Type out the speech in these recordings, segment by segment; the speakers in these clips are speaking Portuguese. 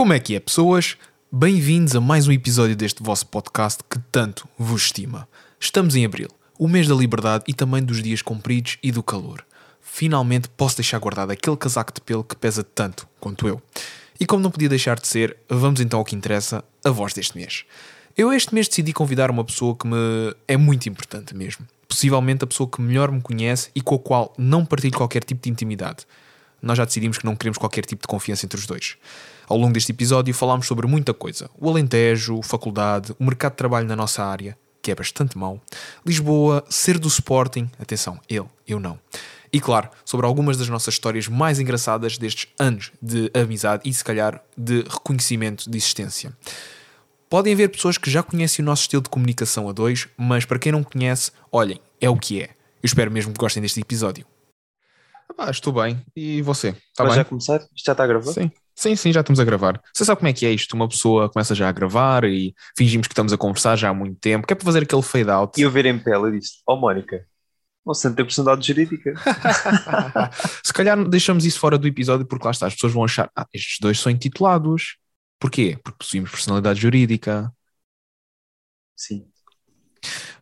Como é que é, pessoas? Bem-vindos a mais um episódio deste vosso podcast que tanto vos estima. Estamos em abril, o mês da liberdade e também dos dias compridos e do calor. Finalmente posso deixar guardado aquele casaco de pelo que pesa tanto quanto eu. E como não podia deixar de ser, vamos então ao que interessa, a voz deste mês. Eu este mês decidi convidar uma pessoa que me é muito importante mesmo. Possivelmente a pessoa que melhor me conhece e com a qual não partilho qualquer tipo de intimidade. Nós já decidimos que não queremos qualquer tipo de confiança entre os dois. Ao longo deste episódio falámos sobre muita coisa. O Alentejo, faculdade, o mercado de trabalho na nossa área, que é bastante mau. Lisboa, ser do Sporting, atenção, ele, eu não. E claro, sobre algumas das nossas histórias mais engraçadas destes anos de amizade e se calhar de reconhecimento de existência. Podem haver pessoas que já conhecem o nosso estilo de comunicação a dois, mas para quem não conhece, olhem, é o que é. Eu espero mesmo que gostem deste episódio. Ah, estou bem. E você? Está bem? já começar? Isto já está a gravar? Sim. Sim, sim, já estamos a gravar. Você sabe como é que é isto? Uma pessoa começa já a gravar e fingimos que estamos a conversar já há muito tempo, que é para fazer aquele fade out. E eu ver em pele e disse: Ó Mónica, você não tem personalidade jurídica. Se calhar deixamos isso fora do episódio porque lá está, as pessoas vão achar, ah, estes dois são intitulados. Porquê? Porque possuímos personalidade jurídica. Sim.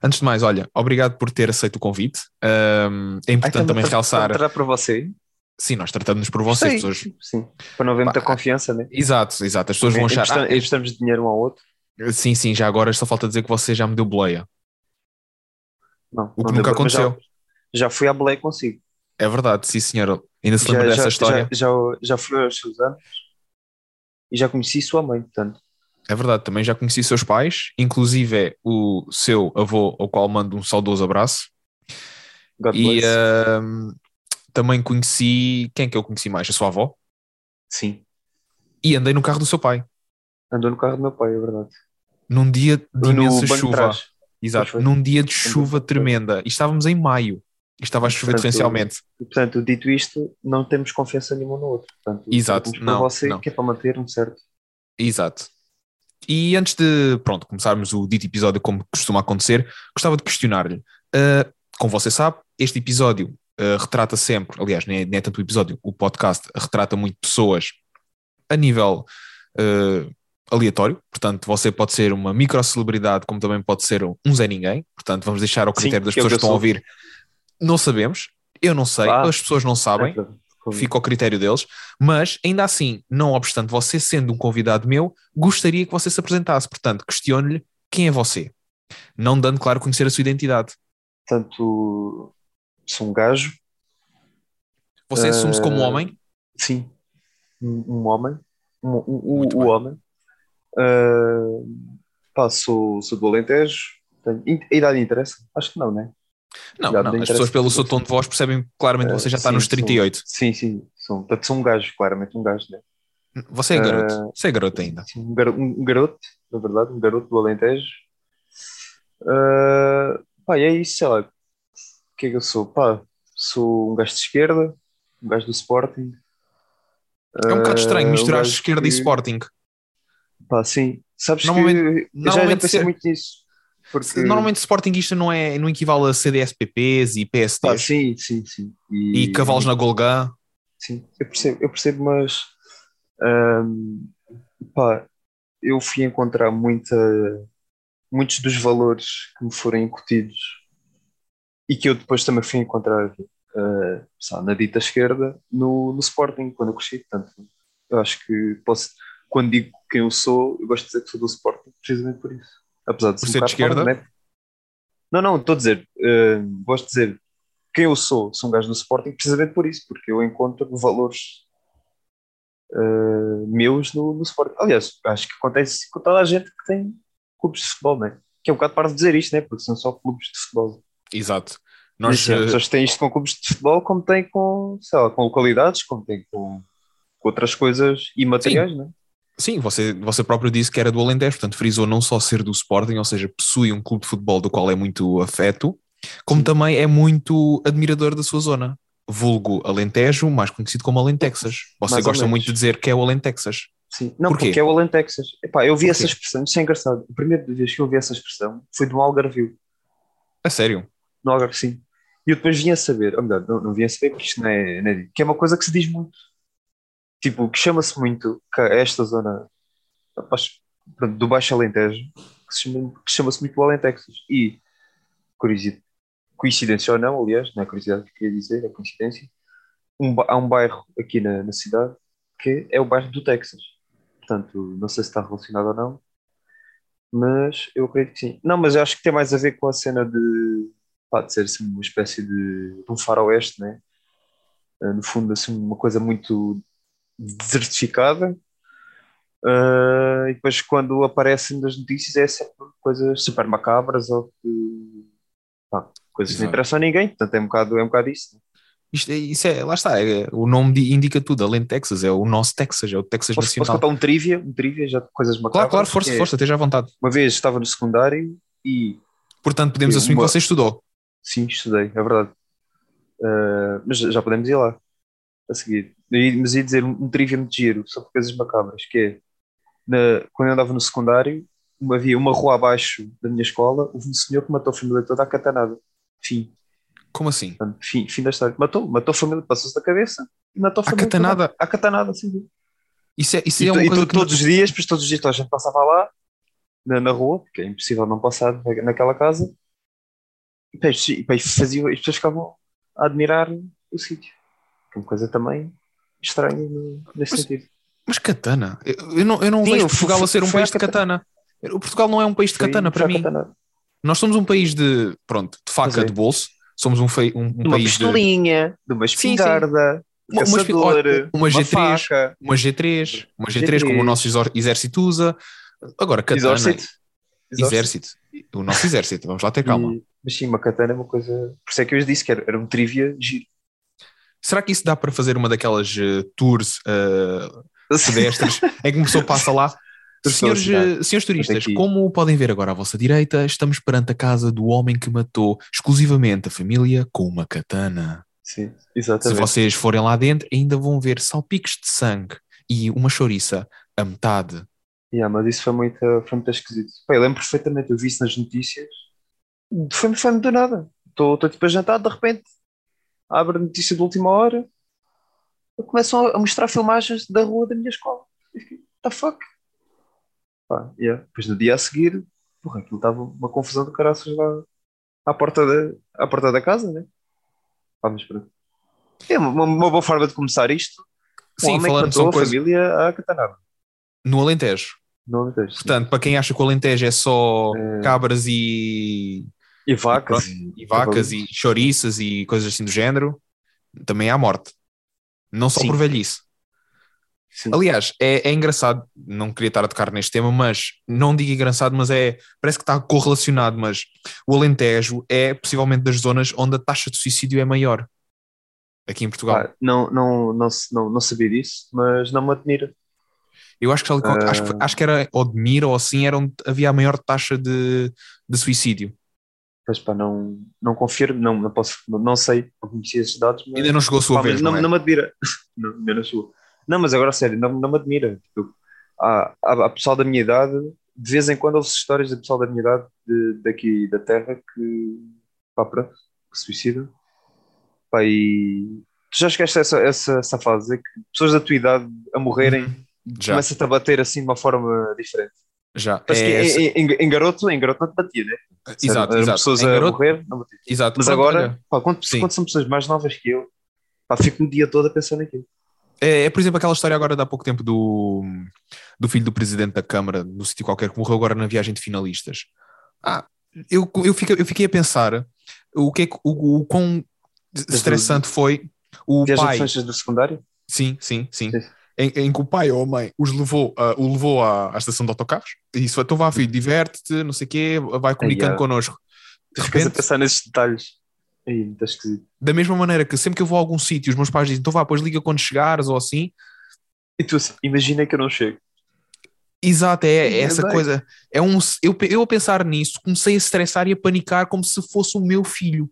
Antes de mais, olha, obrigado por ter aceito o convite. Ahm, é importante também realçar. Tratar para você. Sim, nós tratamos-nos por vocês, Sim, pessoas. Sim. Para não haver muita confiança, né? Exato, exato. As pessoas vão achar. Emprestam- ah, Emprestamos dinheiro um ao outro. sim, sim, já agora só falta dizer que você já me deu boleia. Não. O que nunca deu, mas já- aconteceu. Já, fui à boleia consigo. É verdade, sim, senhora. Ainda se lembra já, dessa história? já, já, já fui aos seus anos e já conheci sua mãe, portanto. É verdade, também já conheci seus pais, inclusive é o seu avô, ao qual mando um saudoso abraço. God E ahm, também conheci. Quem é que eu conheci mais? A sua avó. Sim. E andei no carro do seu pai, Andou no carro do meu pai, é verdade. num dia de imensa de chuva. trás. Exato, num dia de chuva de tremenda. E estávamos em maio. E estava a chover Portanto, torrencialmente. E, portanto, dito isto, não temos confiança nenhuma no outro. Portanto, Exato, não, você, não. que é para manter um certo. Exato. E antes de, pronto, começarmos o dito episódio como costuma acontecer, gostava de questionar-lhe. Uh, como você sabe, este episódio uh, retrata sempre, aliás, nem é, nem é tanto o episódio, o podcast retrata muito pessoas a nível uh, aleatório. Portanto, você pode ser uma microcelebridade, como também pode ser um Zé Ninguém. Portanto, vamos deixar ao Sim, critério das que é pessoas que estão a ouvir. Não sabemos, eu não sei, Ah. as pessoas não sabem fica ao critério deles, mas ainda assim, não obstante você sendo um convidado meu, gostaria que você se apresentasse. Portanto, questione-lhe quem é você, não dando, claro, conhecer a sua identidade. Portanto, sou um gajo, Você assume-se como Eh, homem? sim, um, homem, um, um- um- homem. Ah, pá, sou, sou do Alentejo. Tenho, a idade interessa? Acho que não, né? Não, já não. As pessoas, pelo seu tom de voz, percebem claramente que você já está sim, nos sou- 38. Sim, sim, sou, portanto, sou um gajo, claramente um gajo, né? Você é garoto. Eh, Você é garoto ainda. Sim, um, garo- um garoto, na verdade, um garoto do Alentejo. Ah, pá, e é isso, sei lá. O que é que eu sou? Pá, sou um gajo de esquerda, um gajo do Sporting. É um bocado estranho misturar um esquerda que- e Sporting. Pá, sim. Sabes Normalmente- que eu já, já normalmente pensei ser- muito nisso. Porque, Normalmente, Sportingista não, é, não equivale a CDSPPs e pá, PSDs sim, sim, sim. e cavalos na Golgã. Sim, eu percebo, eu percebo, mas ahm, pá, eu fui encontrar muita, muitos dos valores que me foram incutidos e que eu depois também fui encontrar ah, sabe, na dita esquerda no, no Sporting, quando eu cresci. Portanto, eu acho que posso, quando digo quem eu sou, eu gosto de dizer que sou do Sporting precisamente por isso. Apesar de Por ser, um ser de esquerda? parvo, né? Não, não, estou a dizer, ah, gosto de dizer quem eu sou, sou um gajo do Sporting precisamente por isso, porque eu encontro valores uh, meus no, no Sporting. Aliás, acho que acontece com toda a gente que tem clubes de futebol, né? Que é um bocado para dizer isto, né? Porque são só clubes de futebol. Exato. Nós, Mas, eh, as pessoas têm isto com clubes de futebol, como têm com, sei lá, com localidades, como têm com, com outras coisas imateriais, né? Sim, você, você próprio disse que era do Alentejo, portanto frisou não só ser do Sporting, ou seja, possui um clube de futebol do qual é muito afeto, como Sim. também é muito admirador da sua zona. Vulgo Alentejo, mais conhecido como Alentexas. Você Mais gosta muito de dizer que é o Alentexas. Sim. Não, Porquê? porque é o Alentexas. Epá, eu vi Porquê? essa expressão, isso é engraçado. A primeira vez que eu vi essa expressão foi do Algarvio. A sério? No Algarve, sim. E eu depois vinha a saber, ou melhor, não, não vinha a saber porque isto não é, não é que é uma coisa que se diz muito. Tipo, que chama-se muito, que esta zona do Baixo Alentejo, que chama- que chama-se muito Alentexas. E, coincidência ou não, aliás, não é curiosidade que eu queria dizer, é coincidência, um há um bairro aqui na, na cidade que é o bairro do Texas. Portanto, não sei se está relacionado ou não, mas eu acredito que sim. Não, mas eu acho que tem mais a ver com a cena de, pá, de ser assim, uma espécie de, de um faroeste, né? Eh, No fundo, assim, uma coisa muito desertificada. Eh, e depois, quando aparecem nas notícias, é sempre coisas super macabras ou que, pá, coisas que não interessam a ninguém. Portanto, é um bocado, é um bocado isso. Isto é, isso é, lá está, é- o nome di- indica tudo, além de Texas, é o nosso Texas, é o Texas Posso, posso Nacional. contar um trivia? Um trivia já coisas macabras? Claro, claro, força, é, força, esteja à vontade. Uma vez estava no secundário e Portanto, podemos assumir uma- que você estudou. Sim, estudei, é verdade. Uh, mas já podemos ir lá a seguir. E- Mas ia dizer um, um trivia muito giro sobre coisas macabras, que é na- quando eu andava no secundário, uma, havia uma rua abaixo da minha escola, houve um senhor que matou a família toda à catanada. Fim. Como assim? Portanto, fim, fim da história. Matou, matou a família, passou-se da cabeça e matou a À família. catanada? Toda. À catanada, sim. Isso é, isso E, é to- uma e coisa to- que todos os dias, depois todos os dias toda a gente passava lá na, na rua, porque é impossível não passar na- naquela casa. E depois, e faziam, as pessoas ficavam a admirar o sítio. Uma coisa também estranha nesse Mas- sentido. Mas katana? Eu, eu não, eu não Sim, vejo Portugal a ser um país de katana. O Portugal não é um país de Foi- katana para mim. Nós somos um país de, pronto, de faca é. de bolso. Somos um, fei- um, um De uma país pistolinha, de uma sim. espingarda, Uma- uma espi- caçador, olha, uma G3, faca, uma G3, uma G3 como o G3. nosso exército usa. Agora, katana, exército. exército. O nosso exército, vamos lá ter calma. E- mas sim, uma katana é uma coisa. Por isso é que eu lhes disse que era, era um trivia giro. Será que isso dá para fazer uma daquelas eh, tours eh, pedestres em que uma pessoa passa lá? Senhores, eh, senhores turistas, como podem ver agora à vossa direita, estamos perante a casa do homem que matou exclusivamente a família com uma katana. Sim, Se exatamente. vocês forem lá dentro, ainda vão ver salpicos de sangue e uma chouriça a metade. Yeah, mas isso foi muito, foi muito esquisito. Pá, eu lembro perfeitamente, eu vi isso nas notícias. Foi-me foi do nada. Estou tipo a jantar, de repente abre a notícia de última hora começam a mostrar filmagens da rua da minha escola. Eu fiquei, what the fuck? Pá, yeah. Depois no dia a seguir, porra, aquilo estava uma confusão de caraças lá à porta da, à porta da casa, né? Pá, mas pronto. É uma, uma boa forma de começar isto. Um Sim, falando matou são a coisas família à catanada. no Alentejo. Me deixes. Portanto, para quem acha que o Alentejo é só É. cabras e, E vacas. e vacas e chouriças e coisas assim do género, também há morte. Não só Sim. por velhice. Sim. Aliás, é, é engraçado, não queria estar a tocar neste tema, mas não digo engraçado, mas é parece que está correlacionado, mas o Alentejo é possivelmente das zonas onde a taxa de suicídio é maior aqui em Portugal. Pá, não, não, não, não, não sabia disso, mas não me admira. Eu acho que, Ah. acho, que- acho que era Odmira ou assim, era onde havia a maior taxa de, de suicídio. Mas pá, não, não confirmo, não, não posso, não, sei, não conhecia esses dados, mas, Ainda não chegou a sua pá, vez, não, não, é? não me admira. não, ainda não chegou. Não, mas agora sério, não, não me admira. Tipo, há, há, há pessoal da minha idade, de vez em quando ouço histórias de pessoal da minha idade de, daqui da terra que, pá, pronto, que se suicida. Pá, e tu já a essa, essa, essa fase, é que pessoas da tua idade a morrerem Uhum. Começa-te a bater assim de uma forma diferente. Já. Mas É que essa- em, em- garoto, em garoto não te batia, né? exato, Eram exato. pessoas Em a garoto- morrer, não batia. exato. Mas Pronto, agora, pá, quando, quando são pessoas mais novas que eu, pá, fico o dia todo a pensar naquilo. É, é, por exemplo, aquela história agora de há pouco tempo do, do filho do presidente da Câmara, no sítio qualquer, que morreu agora na viagem de finalistas. Ah, eu, eu, fiquei, eu fiquei a pensar o que é o, o quão estressante foi o Viagem pai. do secundário? Sim, sim, sim. Sim. Em, em que o pai ou a mãe os levou, ah, o levou à, à estação de autocarros e disse: Então vá, filho, diverte-te, não sei o quê, vai comunicando Ai, ah. connosco. De Ficas a repente, pensar nesses detalhes. Aí, muito esquisito. da mesma maneira que sempre que eu vou a algum sítio, os meus pais dizem: Então vá, depois liga quando chegares ou assim. E tu assim, imagina que eu não chego. Exato, é, é É essa bem. coisa. É um, eu, eu a pensar nisso, comecei a estressar e a panicar como se fosse o meu filho.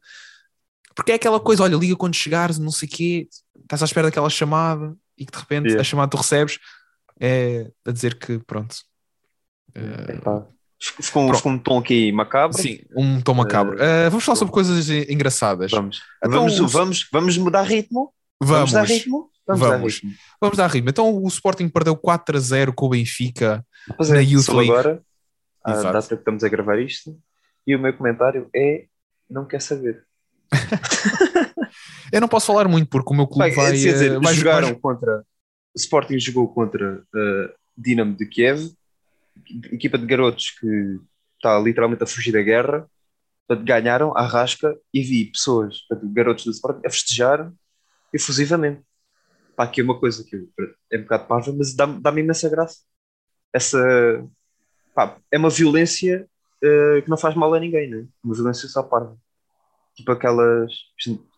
Porque é aquela coisa, olha, liga quando chegares, não sei o quê, estás à espera daquela chamada e que de repente Yeah. a chamada tu recebes é a dizer que pronto. Ficou, um- Pronto. ficou um tom aqui macabro. sim, um tom macabro. Eh, vamos falar sobre coisas engraçadas. Vamos. Então, vamos, o- vamos, vamos mudar ritmo. Vamos, Vamos, dar ritmo. Vamos, dar Vamos. ritmo. Vamos dar ritmo. Então o Sporting perdeu 4 a 0 com o Benfica. Pois Na é, Youth League. agora, a Exato. data que estamos a gravar isto, e o meu comentário é: não quer saber. Eu não posso falar muito porque o meu clube Vai, vai, quer dizer, eh, vai jogaram vai- contra. O Sporting jogou contra uh, Dinamo de Kiev, equipa de garotos que está literalmente a fugir da guerra. Portanto, ganharam à rasca e vi pessoas, portanto, garotos do Sporting, a festejar efusivamente. Pá, aqui é uma coisa que é um bocado parva, mas dá-me dá imensa graça. Essa. Pá, é uma violência uh, que não faz mal a ninguém, né? Uma violência só parva. Tipo aquelas.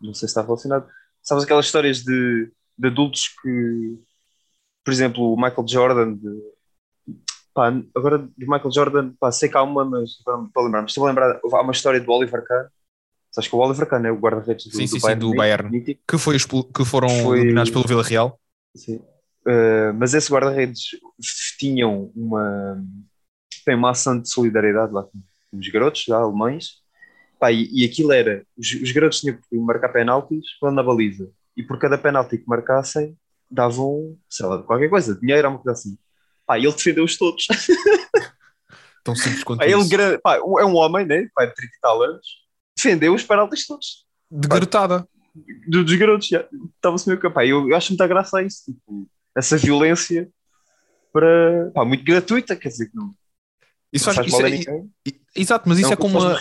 Não sei se está relacionado. Sabes aquelas histórias de, de adultos que. Por exemplo, o Michael Jordan. De, pá, agora de Michael Jordan, pá, sei que há uma, mas agora não me estou a lembrar. Mas estou a lembrar. Há uma história do Oliver Kahn. Sabes que o Oliver Kahn é o guarda-redes do, Sim, sim, do sim, Bayern. do Munique, Bayern. mítico. que, foi que foram Foi- eliminados pelo Vila Real. Sim. Uh, mas esse guarda-redes tinham uma tem uma ação de solidariedade lá com, os garotos lá, alemães Pá, e, e aquilo era os, os garotos tinham que marcar penaltis quando na baliza e por cada penalti que marcassem davam, sei lá, qualquer coisa, dinheiro uma coisa assim Pá, ele defendeu-os todos Tão simples quanto Pá, ele isso. gra- pá, é um homem, né? Pá, de 30 e tal anos defendeu os penaltis todos De garotada. do- dos garotos estava-se meio capaz. Eu, eu acho muita graça a isso, tipo, essa violência para pá, muito gratuita, quer dizer que não, Isso não faz, isso é- exato, mas isso um é, como, a-.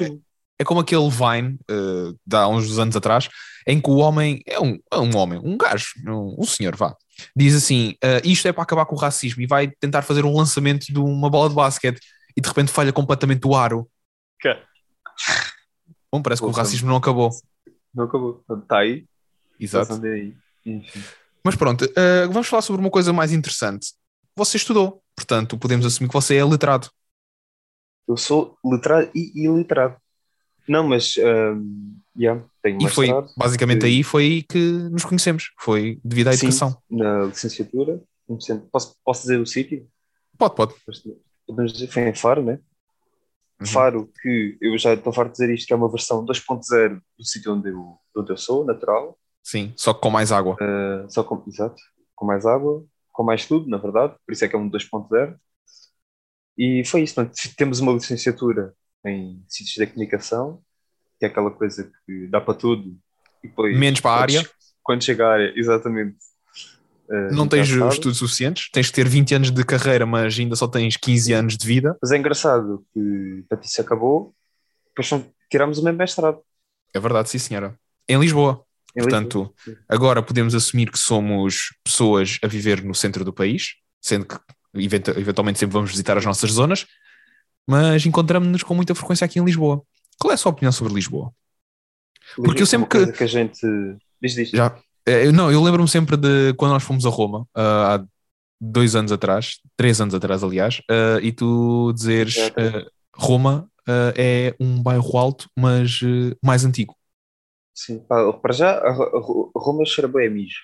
é como aquele Vine eh, de há uns anos atrás, em que o homem é um, é um homem, um gajo, um, um senhor, vá. Diz assim: eh, isto é para acabar com o racismo e vai tentar fazer um lançamento de uma bola de basquete e de repente falha completamente o aro. Ok. Bom, parece que o racismo não acabou. Não acabou. Está aí, Exato. aí. Mas pronto, eh, vamos falar sobre uma coisa mais interessante. Você estudou, portanto, podemos assumir que você é letrado. Eu sou letrado e iliterado. Não, mas um, yeah, tenho E foi basicamente Sim. aí foi aí que nos conhecemos. Foi devido à Sim. educação. na licenciatura. Posso, posso dizer o sítio? Pode, pode. Podemos dizer, foi em Faro, né? Uhum. Faro, que eu já estou farto de dizer isto, que é uma versão 2.0 do sítio onde eu, onde eu sou, natural. Sim, só que com mais água. Uh, só com, exato, com mais água, com mais tudo, na verdade, por isso é que é um 2.0. E foi isso, portanto, temos uma licenciatura em Ciências da Comunicação, que é aquela coisa que dá para tudo, e depois, Menos para a área. Quando chega à área, exatamente. uh, Não tens engraçado. estudos suficientes, tens que ter 20 anos de carreira, mas ainda só tens 15 anos de vida. Mas é engraçado que, portanto, isso acabou, depois tiramos o mesmo mestrado. É verdade, sim, senhora. Em Lisboa. em Portanto, Lisboa. agora podemos assumir que somos pessoas a viver no centro do país, sendo que event- eventualmente sempre vamos visitar as nossas zonas, mas encontramos-nos com muita frequência aqui em Lisboa. Qual é a sua opinião sobre Lisboa? porque eu é sempre que- que a gente. Diz, diz. Já, eh, eu- não, eu lembro-me sempre de quando nós fomos a Roma, ah, há dois anos atrás, três anos atrás, aliás, ah, e tu dizeres ah, Roma é um bairro alto, mas mais antigo. Sim, pá, para já, a, Ro- a Ro- a Roma cheira bem a mijo.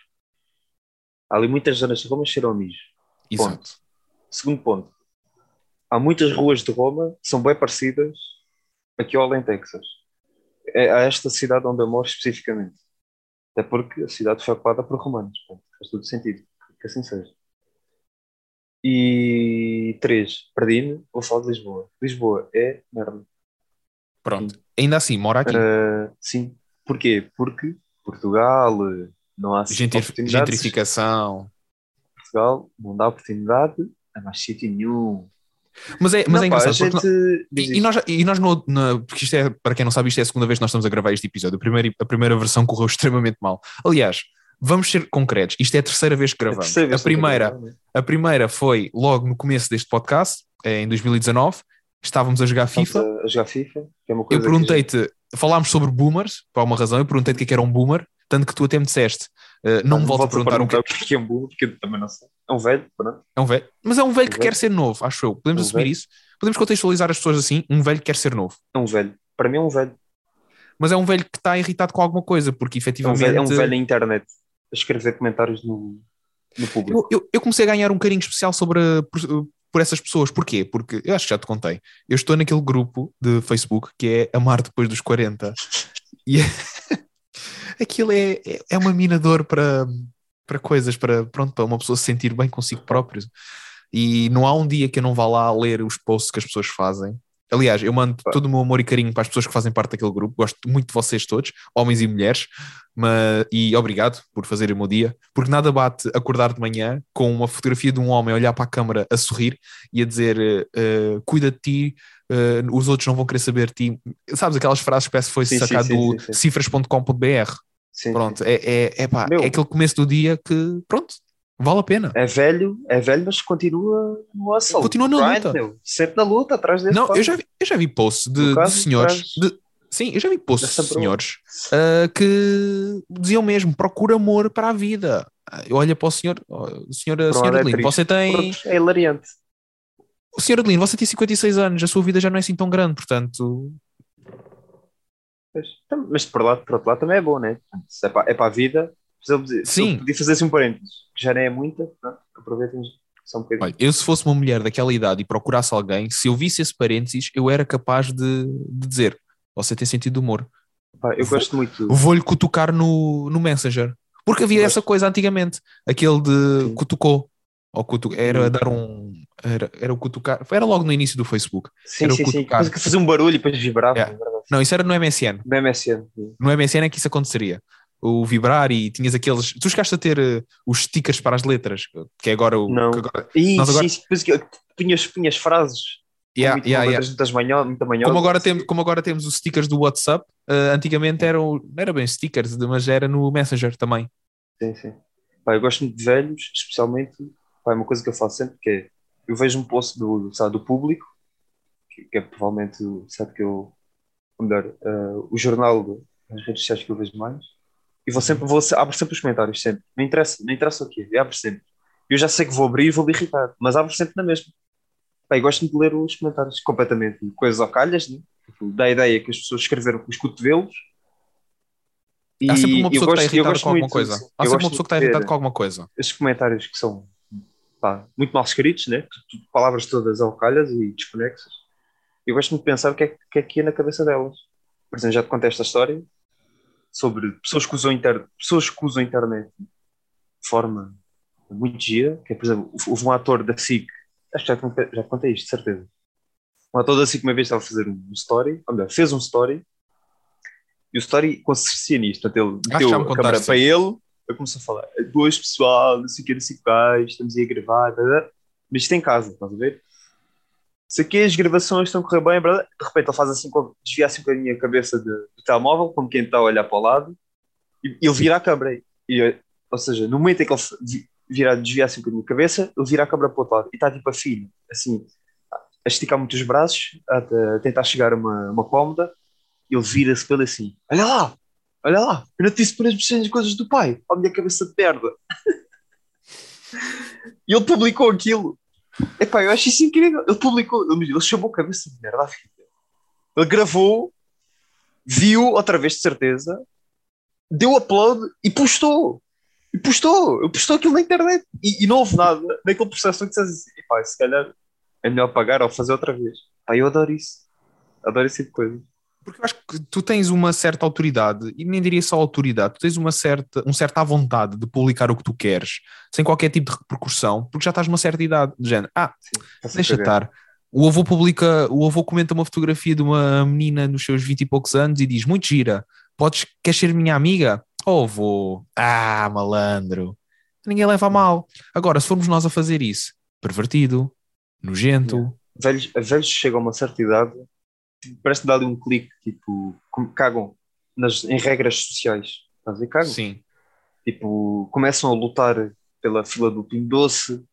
Há ali muitas zonas de Roma cheiram a mijo. Exato. Segundo ponto, há muitas ruas de Roma que são bem parecidas aqui ao Além Texas. É a esta cidade onde eu moro especificamente. Até porque a cidade foi ocupada por romanos. Portanto, faz todo sentido que assim seja. E três, perdi-me, vou falar de Lisboa. Lisboa é merda. Pronto. Ainda assim, mora aqui. Ah, sim. Porquê? Porque Portugal não há Gentrif- oportunidades. gentrificação. Portugal não dá oportunidade a mais sítio nenhum. Mas é, mas Não, é pá, a engraçado. porque gente não- e, nós, e nós no, na- porque isto é, para quem não sabe, isto é a segunda vez que nós estamos a gravar este episódio. A primeira, a primeira versão correu extremamente mal. Aliás, vamos ser concretos. Isto é a terceira vez que É a gravamos. a eu primeira? A primeira foi logo no começo deste podcast, eh, em 2019. Estávamos a jogar FIFA. a, a jogar FIFA, é Eu a gente- perguntei-te, falámos sobre boomers, por alguma razão. Eu perguntei-te o que é que era um boomer, tanto que tu até me disseste. eh, não me voltes a perguntar um que o que é um burro, porque também não sei. É um velho, pronto. é um velho. Mas é um velho que Um velho. quer ser novo, acho eu. Podemos Um assumir velho. isso. Podemos contextualizar as pessoas assim. Um velho que quer ser novo. É um velho. Para mim é um velho. Mas é um velho que está irritado com alguma coisa, porque É um efetivamente. velho, é um velho na internet. A escrever comentários no, no público. Eu, eu, eu comecei a ganhar um carinho especial sobre por, por essas pessoas. Porquê? Porque eu acho que já te contei. Eu estou naquele grupo de Facebook que é Amar Depois dos 40 e aquilo é, é, é uma minador para, para coisas, para, pronto, para uma pessoa se sentir bem consigo próprio. E não há um dia que eu não vá lá ler os posts que as pessoas fazem. Aliás, eu mando todo o meu amor e carinho para as pessoas que fazem parte daquele grupo. Gosto muito de vocês todos, homens e mulheres. Mas, e obrigado por fazerem o meu dia, porque nada bate acordar de manhã com uma fotografia de um homem a olhar para a câmara a sorrir e a dizer uh, cuida de ti, uh, os outros não vão querer saber ti. Sabes aquelas frases que parece que foi sim, sacado sim, sim, do cifras.com.br. Pronto, É, é, é, pá, é aquele começo do dia que, pronto, vale a pena. É velho, é velho, mas continua no assalto. Continua na luta. Meu. Sempre na luta, atrás desse Não, eu já, vi, eu já vi posts de, de senhores, de, sim, eu já vi posts de senhores uh, que diziam mesmo, procura amor para a vida. Olha para o senhor, oh, senhora, senhora é você tem... É hilariante. O senhor Adelino, você tem 56 anos, a sua vida já não é assim tão grande, portanto mas por, lá, por outro lado também é bom, né? Se é para, é para a vida, Sim. podia fazer assim um parênteses, que já nem é muita, aproveitem só um bocadinho. Olha, eu se fosse uma mulher daquela idade e procurasse alguém, se eu visse esse parênteses, eu era capaz de, de dizer: Você tem sentido de humor. Pá, eu gosto muito. Vou-lhe cutucar no, no Messenger. Porque havia essa coisa antigamente, aquele de Sim. cutucou. Ou cutu... Era dar um. Era, era o cutucar. Era logo no início do Facebook. Sim, era sim, sim. Depois que fazia um barulho e depois vibrava. Yeah. Não, isso era no MSN. No MSN. Sim. No MSN é que isso aconteceria. O vibrar e tinhas aqueles. Tu chegaste a ter uh, os stickers para as letras, que é agora o. Não. Agora... Sim, nós agora... sim, sim. Punhas, punhas frases. Yeah, muito, yeah, yeah. Muitas manhã, muita manhã, como, agora temos, como agora temos os stickers do WhatsApp, uh, antigamente eram, não era bem stickers, mas era no Messenger também. Sim, sim. Pá, eu gosto muito de velhos, especialmente Pá, é uma coisa que eu faço sempre que é, eu vejo um post do, sabe, do público, que, que é provavelmente, sabe que eu, ou melhor, uh, o jornal das redes sociais que eu vejo mais, e vou sempre, vou, abro sempre os comentários, sempre. Não interessa, não interessa o quê, eu abro sempre. Eu já sei que vou abrir e vou me irritar, mas abro sempre na mesma. Pá, gosto de ler os comentários completamente, coisas ao calhas, né? da ideia que as pessoas escreveram com os cotovelos. E Há sempre uma pessoa que está irritada com alguma coisa. Há sempre uma pessoa que está irritada com alguma coisa. Esses comentários que são pá, muito mal escritos, né? palavras todas alcalhas e desconexas. Eu gosto muito de pensar o que é que é, que é na cabeça delas. Por exemplo, já te contei esta história sobre pessoas que usam, inter... pessoas que usam a internet de forma muito gira, que é, por exemplo, houve um ator da SIC, acho que já te contei, já te contei isto, de certeza. Um ator da SIC uma vez estava a fazer um story, ou melhor, fez um story, e o story consistia nisto. Portanto, ele meteu a câmera para ele eu comecei a falar, duas pessoal, não sei o que, não sei o que, estamos aí a gravar, blá, blá. mas isto é em casa, estás a ver? Se aqui as gravações estão a correr bem, blá, de repente ele faz assim, desvia assim bocadinho a cabeça de, do telemóvel, como quem está a olhar para o lado, e ele vira a câmera. E, ou seja, no momento em que ele vira, desvia assim bocadinho a cabeça, ele vira a câmera para o outro lado e está tipo a filho, assim, a esticar muito os braços, a, a tentar chegar a uma, uma cómoda, e ele vira-se pelo assim: Olha lá, Olha lá, eu não te disse para as mexer coisas do pai. Olha a minha cabeça de merda. e ele publicou aquilo. Epá, eu acho isso incrível. Ele publicou, ele, chamou cabeça de merda à filha. Ele gravou, viu outra vez de certeza, deu upload e postou. E postou, postou aquilo na internet. E, e não houve nada naquele processo que dissesse assim: epá, se calhar é melhor pagar ou fazer outra vez. Pá, eu adoro isso. Adoro esse tipo de coisa. Porque eu acho que tu tens uma certa autoridade, e nem diria só autoridade, tu tens uma certa, um certa vontade de publicar o que tu queres, sem qualquer tipo de repercussão, porque já estás numa certa idade, de género, ah, Sim, deixa estar. O avô publica, o avô comenta uma fotografia de uma menina nos seus 20 e poucos anos e diz, muito gira, podes, queres ser minha amiga? Oh, avô, ah, malandro, ninguém leva a mal. Agora, se formos nós a fazer isso, pervertido, nojento... Velhos, velhos chegam a uma certa idade parece dar um clique, tipo, cagam nas, em regras sociais. Estás a ver? Cagam. Sim. Tipo, começam a lutar pela fila do Pinho Doce,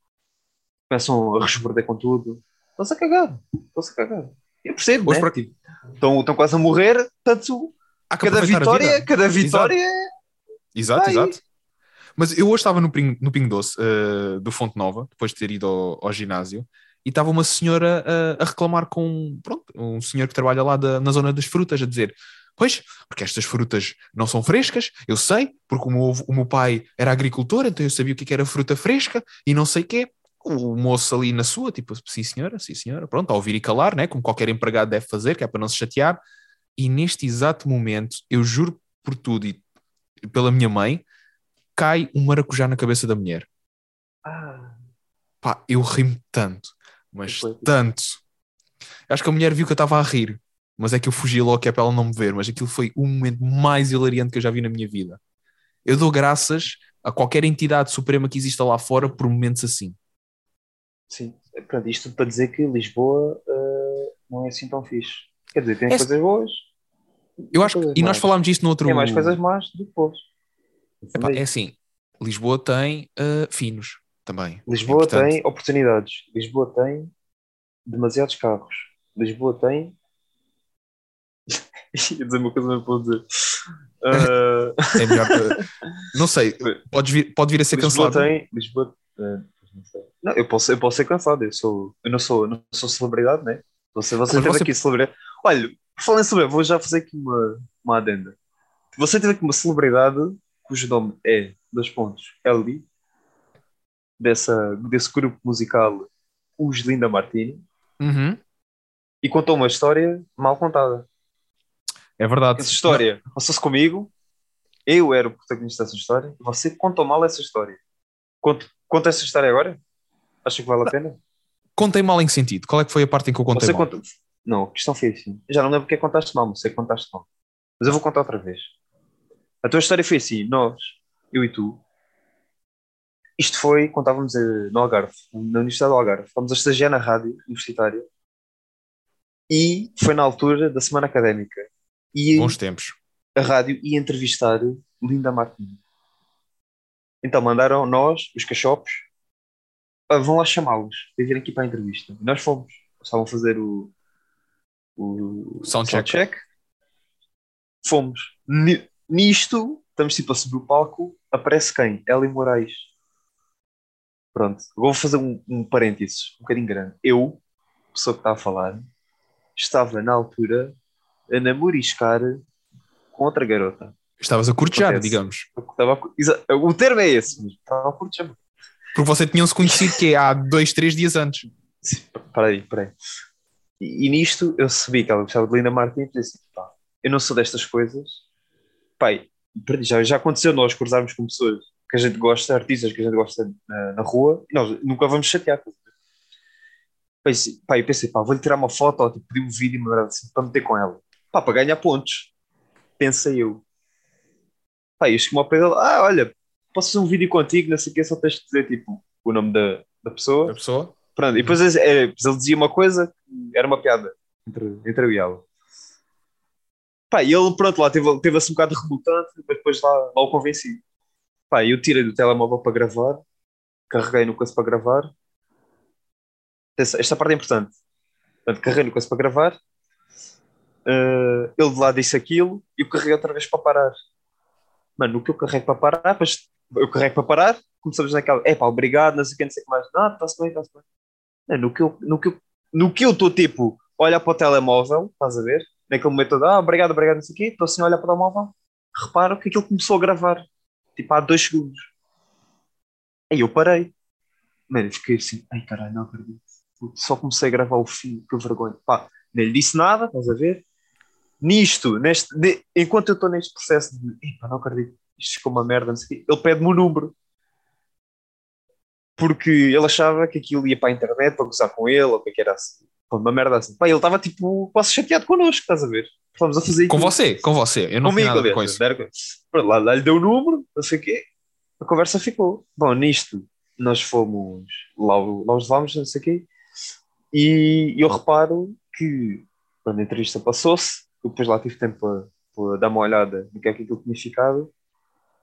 começam a resborder com tudo. Estão-se a cagar. Estão-se a cagar. Eu percebo, né? Tipo, estão, estão quase a morrer, portanto, cada vitória, cada vitória. Exato, exato. exato. Mas eu hoje estava no Pingo, no Pingo Doce uh, do Fonte Nova, depois de ter ido ao, ao ginásio, e estava uma senhora a, a, reclamar com pronto, um senhor que trabalha lá da, na zona das frutas, a dizer: Pois, porque estas frutas não são frescas, eu sei, porque o meu, o meu pai era agricultor, então eu sabia o que era fruta fresca e não sei o quê. O moço ali na sua, tipo, sim senhora, sim senhora, pronto, a ouvir e calar, né? como qualquer empregado deve fazer, que é para não se chatear. E neste exato momento, eu juro por tudo e pela minha mãe, cai um maracujá na cabeça da mulher. Ah, Pá, eu ri-me tanto, mas tanto. Acho que a mulher viu que eu estava a rir, mas é que eu fugi logo que é para ela não me ver. Mas aquilo foi o momento mais hilariante que eu já vi na minha vida. Eu dou graças a qualquer entidade suprema que exista lá fora por momentos assim. sim. Pronto, isto para dizer que Lisboa eh, não é assim tão fixe. Quer dizer, tem É- coisas boas, Eu acho que, e nós falámos disto no outro. tem mais coisas más do que boas. É assim, Lisboa tem ah, finos também. Lisboa Importante. tem oportunidades. Lisboa tem demasiados carros. Lisboa tem. Ia dizer uma coisa, mas vou dizer. Ah, É melhor. não sei, podes vir, pode vir a ser Lisboa cancelado. tem. Lisboa. ah, não, sei. Não, eu posso, eu posso ser cansado. Eu, sou, eu não, sou, não sou celebridade, né? Você, você Mas teve você- aqui celebridade. Olha, por falar em celebridade, vou já fazer aqui uma, uma adenda. Você teve aqui uma celebridade cujo nome é, dois pontos, Ellie, dessa, desse grupo musical Os Linda Martini, Uhum, e contou uma história mal contada. é verdade. Essa história passou-se comigo, eu era o protagonista dessa história, você contou mal essa história. Conta, conta essa história agora? Acha que vale a pena? Contei mal em que sentido? Qual é que foi a parte em que eu contei Você mal? conta... Não, a questão foi assim. Eu já não lembro porque contaste mal, que contaste mal. Mas eu vou contar outra vez. A tua história foi assim: nós, eu e tu, isto foi quando estávamos no Algarve, na Universidade do Algarve. Estávamos a estagiar na rádio universitária e foi na altura da semana académica. E Bons tempos. a rádio ia entrevistar Linda Martins. Então mandaram nós, os cachopos, ah, vão lá chamá-los para virem aqui para a entrevista. E nós fomos. Estavam a fazer o, o Soundcheck. soundcheck. Fomos. Ni- Nisto, estamos tipo a subir o palco, aparece quem? Eli Moraes. Pronto, vou fazer um, um parênteses, um bocadinho grande. Eu, pessoa que está a falar, estava na altura a namoriscar com outra garota. Estavas a cortejar, digamos. Estava a- o termo é esse, estava a curtir. Porque você tinham-se conhecido que é há dois, três dias antes. Para aí, para aí. E, e nisto eu sabia que ela gostava de Linda Martins e disse assim, pá, eu não sou destas coisas. Pai, já, já aconteceu nós cruzarmos com pessoas que a gente gosta, artistas que a gente gosta na, na rua, e nós nunca vamos chatear. Pensei, pá, eu pensei, pá, vou-lhe tirar uma foto, ou tipo, pedir um vídeo mandar assim, para meter com ela. Pá, para ganhar pontos. Pensei eu. Pá, eu cheguei ao pé dele, ah, olha, posso fazer um vídeo contigo, não sei o que, só tens de dizer, tipo, o nome da, da pessoa. A pessoa? Pronto, e depois, é, ele dizia uma coisa que era uma piada entre, entre eu e ela. Pá, e ele, pronto, lá teve, teve assim um bocado revoltante, mas depois lá, lá o convenci. Pá, eu tirei do telemóvel para gravar, carreguei no coisa para gravar. Esta, parte é importante. Portanto, carreguei no coisa para gravar, eh, ele de lá disse aquilo e eu carreguei outra vez para parar. Mano, no que eu carrego para parar, eu carrego para parar, começamos naquela, é pá, obrigado, não sei o que, não sei o que mais. Não, está-se bem, está-se bem. Mano, no que eu no que no que eu estou tipo, olhar para o telemóvel, estás a ver? Naquele momento ah, obrigado, obrigado, não sei o quê, estou assim a olhar para o telemóvel, reparo que aquilo começou a gravar, tipo há dois segundos. Aí eu parei. Mano, eu fiquei assim, ai caralho, não acredito. Só comecei a gravar o fim, que vergonha. Pá, nem lhe disse nada, estás a ver? Nisto, neste, de- enquanto eu estou neste processo de, epá, não acredito, isto ficou uma merda, não sei o quê, ele pede-me o número. Porque ele achava que aquilo ia para a internet para gozar com ele, ou o que é que era assim. Uma merda assim. Pá, ele estava tipo quase chateado connosco, estás a ver? Estávamos a fazer Com aquilo. você, com você. Eu não Comigo, nada aliás, com isso. Pronto, lá, lá lhe deu o número, não sei o quê. A conversa ficou. Bom, nisto, nós fomos lá, lá os levámos, não sei o quê. E eu reparo que quando a entrevista passou-se, eu depois lá tive tempo para, para dar uma olhada no que é que aquilo tinha ficado.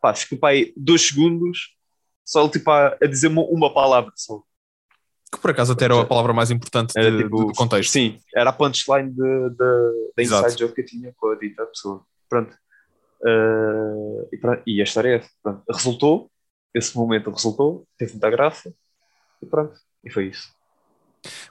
Pá, ficou para aí dois segundos, só ele tipo a, a dizer uma, uma palavra só. Que por acaso até era a palavra mais importante Era de- tipo, do contexto. Sim, era a punchline de- de- da inside joke que eu tinha com a dita pessoa. Pronto. Eh, e, pronto. E a história é essa. Pronto. Resultou, esse momento resultou, teve muita graça e pronto. E foi isso.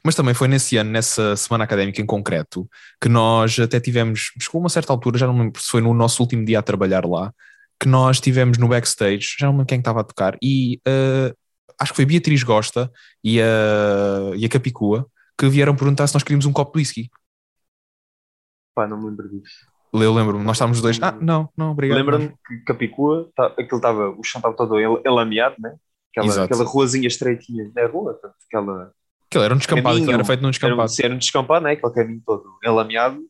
Mas também foi nesse ano, nessa semana académica em concreto, que nós até tivemos, chegou a uma certa altura, já não me lembro se foi no nosso último dia a trabalhar lá, que nós tivemos no backstage, já não me lembro quem estava a tocar, e eh, acho que foi Beatriz Gosta e a, e a Capicua que vieram perguntar se nós queríamos um copo de whisky. Pá, não me lembro disso. Eu lembro-me, nós estávamos os dois. Ah, não, não, obrigado. Lembra-me que Capicua, tá, aquilo estava, o chão estava todo el- elameado, né? Aquela, Exato. aquela ruazinha estreitinha na rua, portanto, aquela. Aquilo era um descampado, Caminho. era feito num Era um, descampado. era um descampado, né? Aquele caminho todo elameado.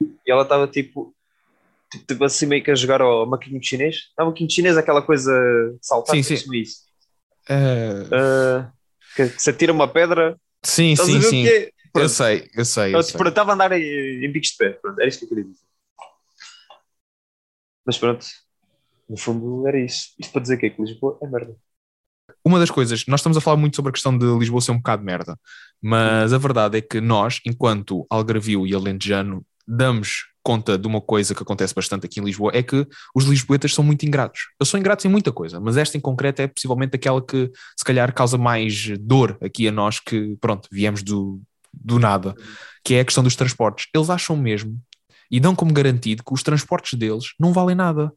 E ela estava tipo, tipo, tipo assim meio que a jogar ao maquinho chinês. Não, maquinho chinês, aquela coisa saltar, Sim, sim, isso. Eh, Ah, que, que se atira uma pedra. sim, Estás sim, o sim. é? Eu sei, eu sei. Eu Eu, sei. estava a andar em, em bicos de pé. Pronto, era isto que eu queria dizer. Mas pronto, no fundo era isso. Isto para dizer que é que Lisboa é merda. Uma das coisas, nós estamos a falar muito sobre a questão de Lisboa ser um bocado merda, mas a verdade é que nós, enquanto algarvio e alentejano, damos conta de uma coisa que acontece bastante aqui em Lisboa, é que os lisboetas são muito ingratos. Eu sou ingrato em muita coisa, mas esta em concreto é possivelmente aquela que se calhar causa mais dor aqui a nós que, pronto, viemos do, do nada, que é a questão dos transportes. Eles acham mesmo e dão como garantido que os transportes deles não valem nada.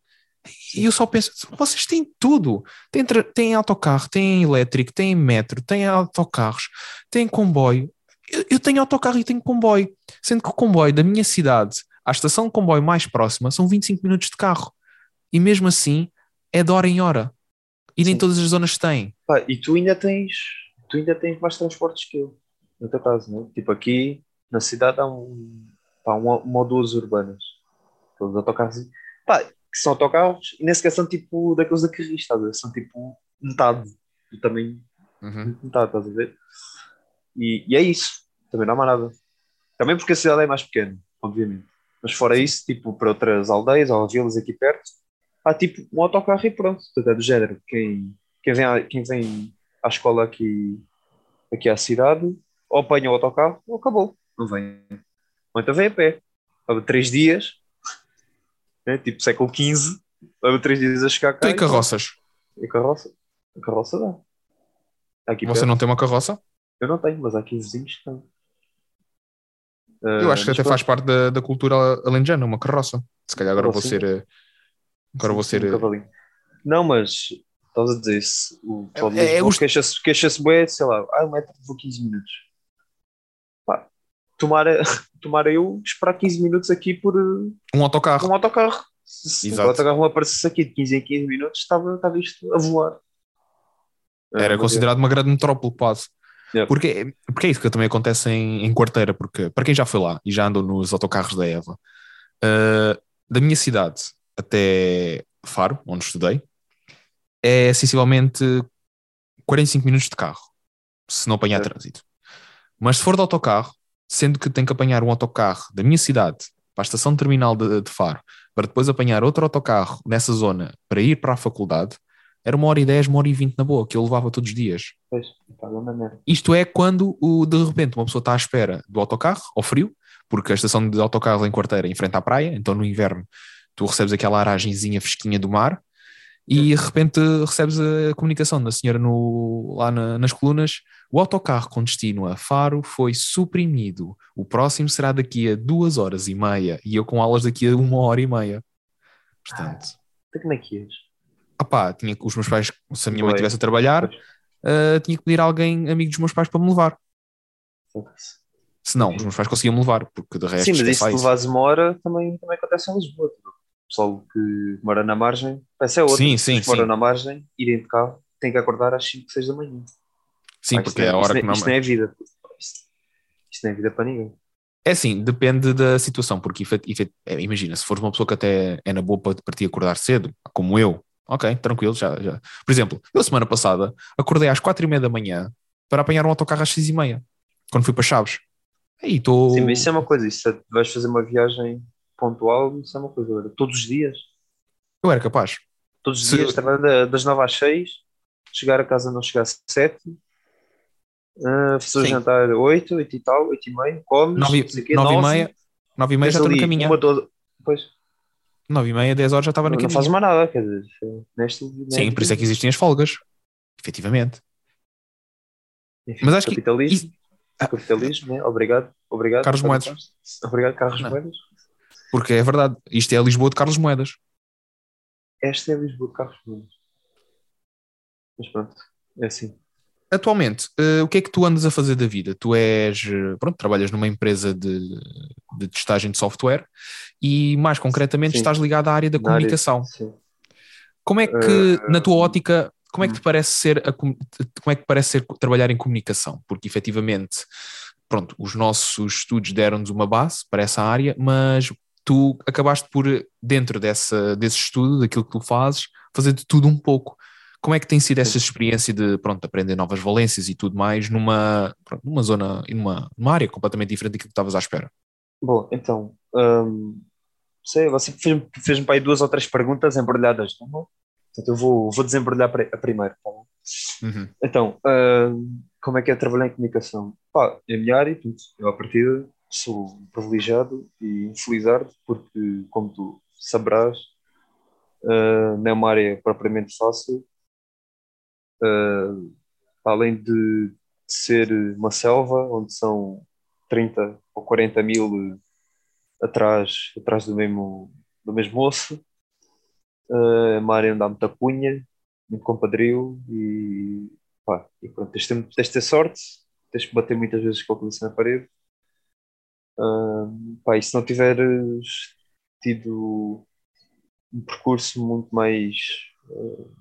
E eu só penso, vocês têm tudo. Têm, têm autocarro, têm elétrico, têm metro, têm autocarros, têm comboio. Eu, eu tenho autocarro e tenho comboio. Sendo que o comboio da minha cidade à estação de comboio mais próxima são 25 minutos de carro. E mesmo assim é de hora em hora. E nem Sim. todas as zonas têm. Pá, e tu ainda tens, tu ainda tens mais transportes que eu, no teu caso, não é? Tipo aqui na cidade há um, pá, uma, uma ou duas urbanas. Aqueles autocarros, pá, que são autocarros e nem sequer são tipo daqueles da carris, estás a ver? São tipo metade do tamanho, metade, estás a ver? E, e é isso, também não há mais nada. Também porque a cidade é mais pequena, obviamente. Mas fora isso, tipo, para outras aldeias ou vilas aqui perto, há tipo um autocarro e pronto. É do género. Quem, quem, vem, à- quem vem à escola aqui, aqui à cidade, ou apanha o autocarro ou acabou. Não vem. Ou então vem a pé. Leva três dias, né? tipo século XV, leva três dias a chegar cá. Tem carroças. E carroça. A carroça dá. Aqui Você perto. não tem uma carroça? Eu não tenho, mas há aqui vizinhos que têm. Eu Ah, acho que mas até faz parte da, da cultura alentejana, uma carroça. Se calhar agora vou Carrocinha. ser. eh, Agora vou ser. um eh. Não, mas estás a dizer, se o de É- é os- queixa-se queixa bué, sei lá, ah, o metro levou 15 minutos. Pá, tomara, tomara eu esperar 15 minutos aqui por Um autocarro. um autocarro. Se, Exato. o autocarro aparecesse aqui de 15 em 15 minutos, estava, estava isto a voar. Ah, Era mas considerado uma grande metrópole, quase. Yeah. Porque, porque é isso que também acontece em, em quarteira, porque para quem já foi lá e já andou nos autocarros da Eva, uh, da minha cidade até Faro, onde estudei, é sensivelmente 45 minutos de carro, se não apanhar Certo. trânsito. Mas se for de autocarro, sendo que tenho que apanhar um autocarro da minha cidade para a estação terminal de, de Faro, para depois apanhar outro autocarro nessa zona para ir para a faculdade, era uma hora e dez, uma hora e vinte na boa, que eu levava todos os dias. Pois. Isto é quando o, de repente uma pessoa está à espera do autocarro, ao frio, porque a estação de autocarro em quarteira é em frente à praia, então no inverno tu recebes aquela aragenzinha fresquinha do mar e de repente recebes a comunicação da senhora no, lá na- nas colunas. O autocarro com destino a Faro foi suprimido. O próximo será daqui a duas horas e meia e eu com aulas daqui a uma hora e meia. Portanto, Então como é que és? Opá, tinha que os meus pais, se a minha mãe estivesse a trabalhar, ah, tinha que pedir alguém, amigo dos meus pais, para me levar. Se não, os meus pais conseguiam me levar, porque de resto Sim, mas esquece isso de isso. levares uma hora também, também acontece em Lisboa. tipo, O pessoal que mora na margem, essa é outra. Sim, sim, que moram sim. na margem, irem de carro, têm que acordar às 5, 6 da manhã. Sim, isto porque é a não- hora que não, não. isto não é vida. Isto, isto não é vida para ninguém. É assim, depende da situação, porque efet- efet- é, imagina, se fores uma pessoa que até é na boa para para ti acordar cedo, como eu, ok, tranquilo, já, já. Por exemplo, eu semana passada acordei às quatro e meia da manhã para apanhar um autocarro às seis e meia, quando fui para Chaves. Aí estou. Sim, mas isso é uma coisa, isso é, vais fazer uma viagem pontual, isso é uma coisa, todos os dias. Eu era capaz. Todos os Se... dias, trabalhar das nove às seis, chegar a casa não chegar às sete, uh, fazer o jantar oito, oito e tal, oito e meia, comes, nove, nove, nove e meia, nove e meia já estou no caminho. Uma, pois 9 e meia, 10 horas já estava naquilo. Não fazes mais nada, quer dizer, é neste, neste... Sim, por isso é que existem as folgas, efetivamente. Enfim, Mas acho capitalismo, que. Ah. Capitalismo, né? obrigado, obrigado. Carlos Moedas. Obrigado, Carlos não. Moedas. Porque é verdade, isto é a Lisboa de Carlos Moedas. Esta é a Lisboa de Carlos Moedas. Mas pronto, é assim. Atualmente, eh, o que é que tu andas a fazer da vida? Tu és, eh, pronto, trabalhas numa empresa de, de testagem de software e mais concretamente Sim. estás ligado à área da Na área- comunicação. sim. Como é que, Eh, na tua ótica, como é que hum. te parece ser a com- como é que parece ser trabalhar em comunicação? Porque efetivamente, pronto, os nossos estudos deram-nos uma base para essa área, mas tu acabaste por, dentro dessa, desse estudo, daquilo que tu fazes, fazer de tudo um pouco. Como é que tem sido essa experiência de pronto, aprender novas valências e tudo mais numa, pronto, numa zona e numa, numa área completamente diferente daquilo que estavas à espera? Bom, então, hum, sei, você fez-me fez para aí duas ou três perguntas embrulhadas, não é? Portanto, eu vou, vou desembrulhar a primeira. tá? Uhum. Então, hum, como é que é trabalhar em comunicação? Pá, é a minha área, portanto, eu à partida sou privilegiado e infelizardo, porque, como tu saberás, uh, não é uma área propriamente fácil. Uh, além de ser uma selva, onde são 30 ou 40 mil atrás, atrás do mesmo, do mesmo osso, uh, é uma área onde há muita cunha, muito compadrio e, pá, e pronto, tens, de tens de ter sorte, tens que bater muitas vezes com a cabeça na parede. Uh, pá, e se não tiveres tido um percurso muito mais, uh,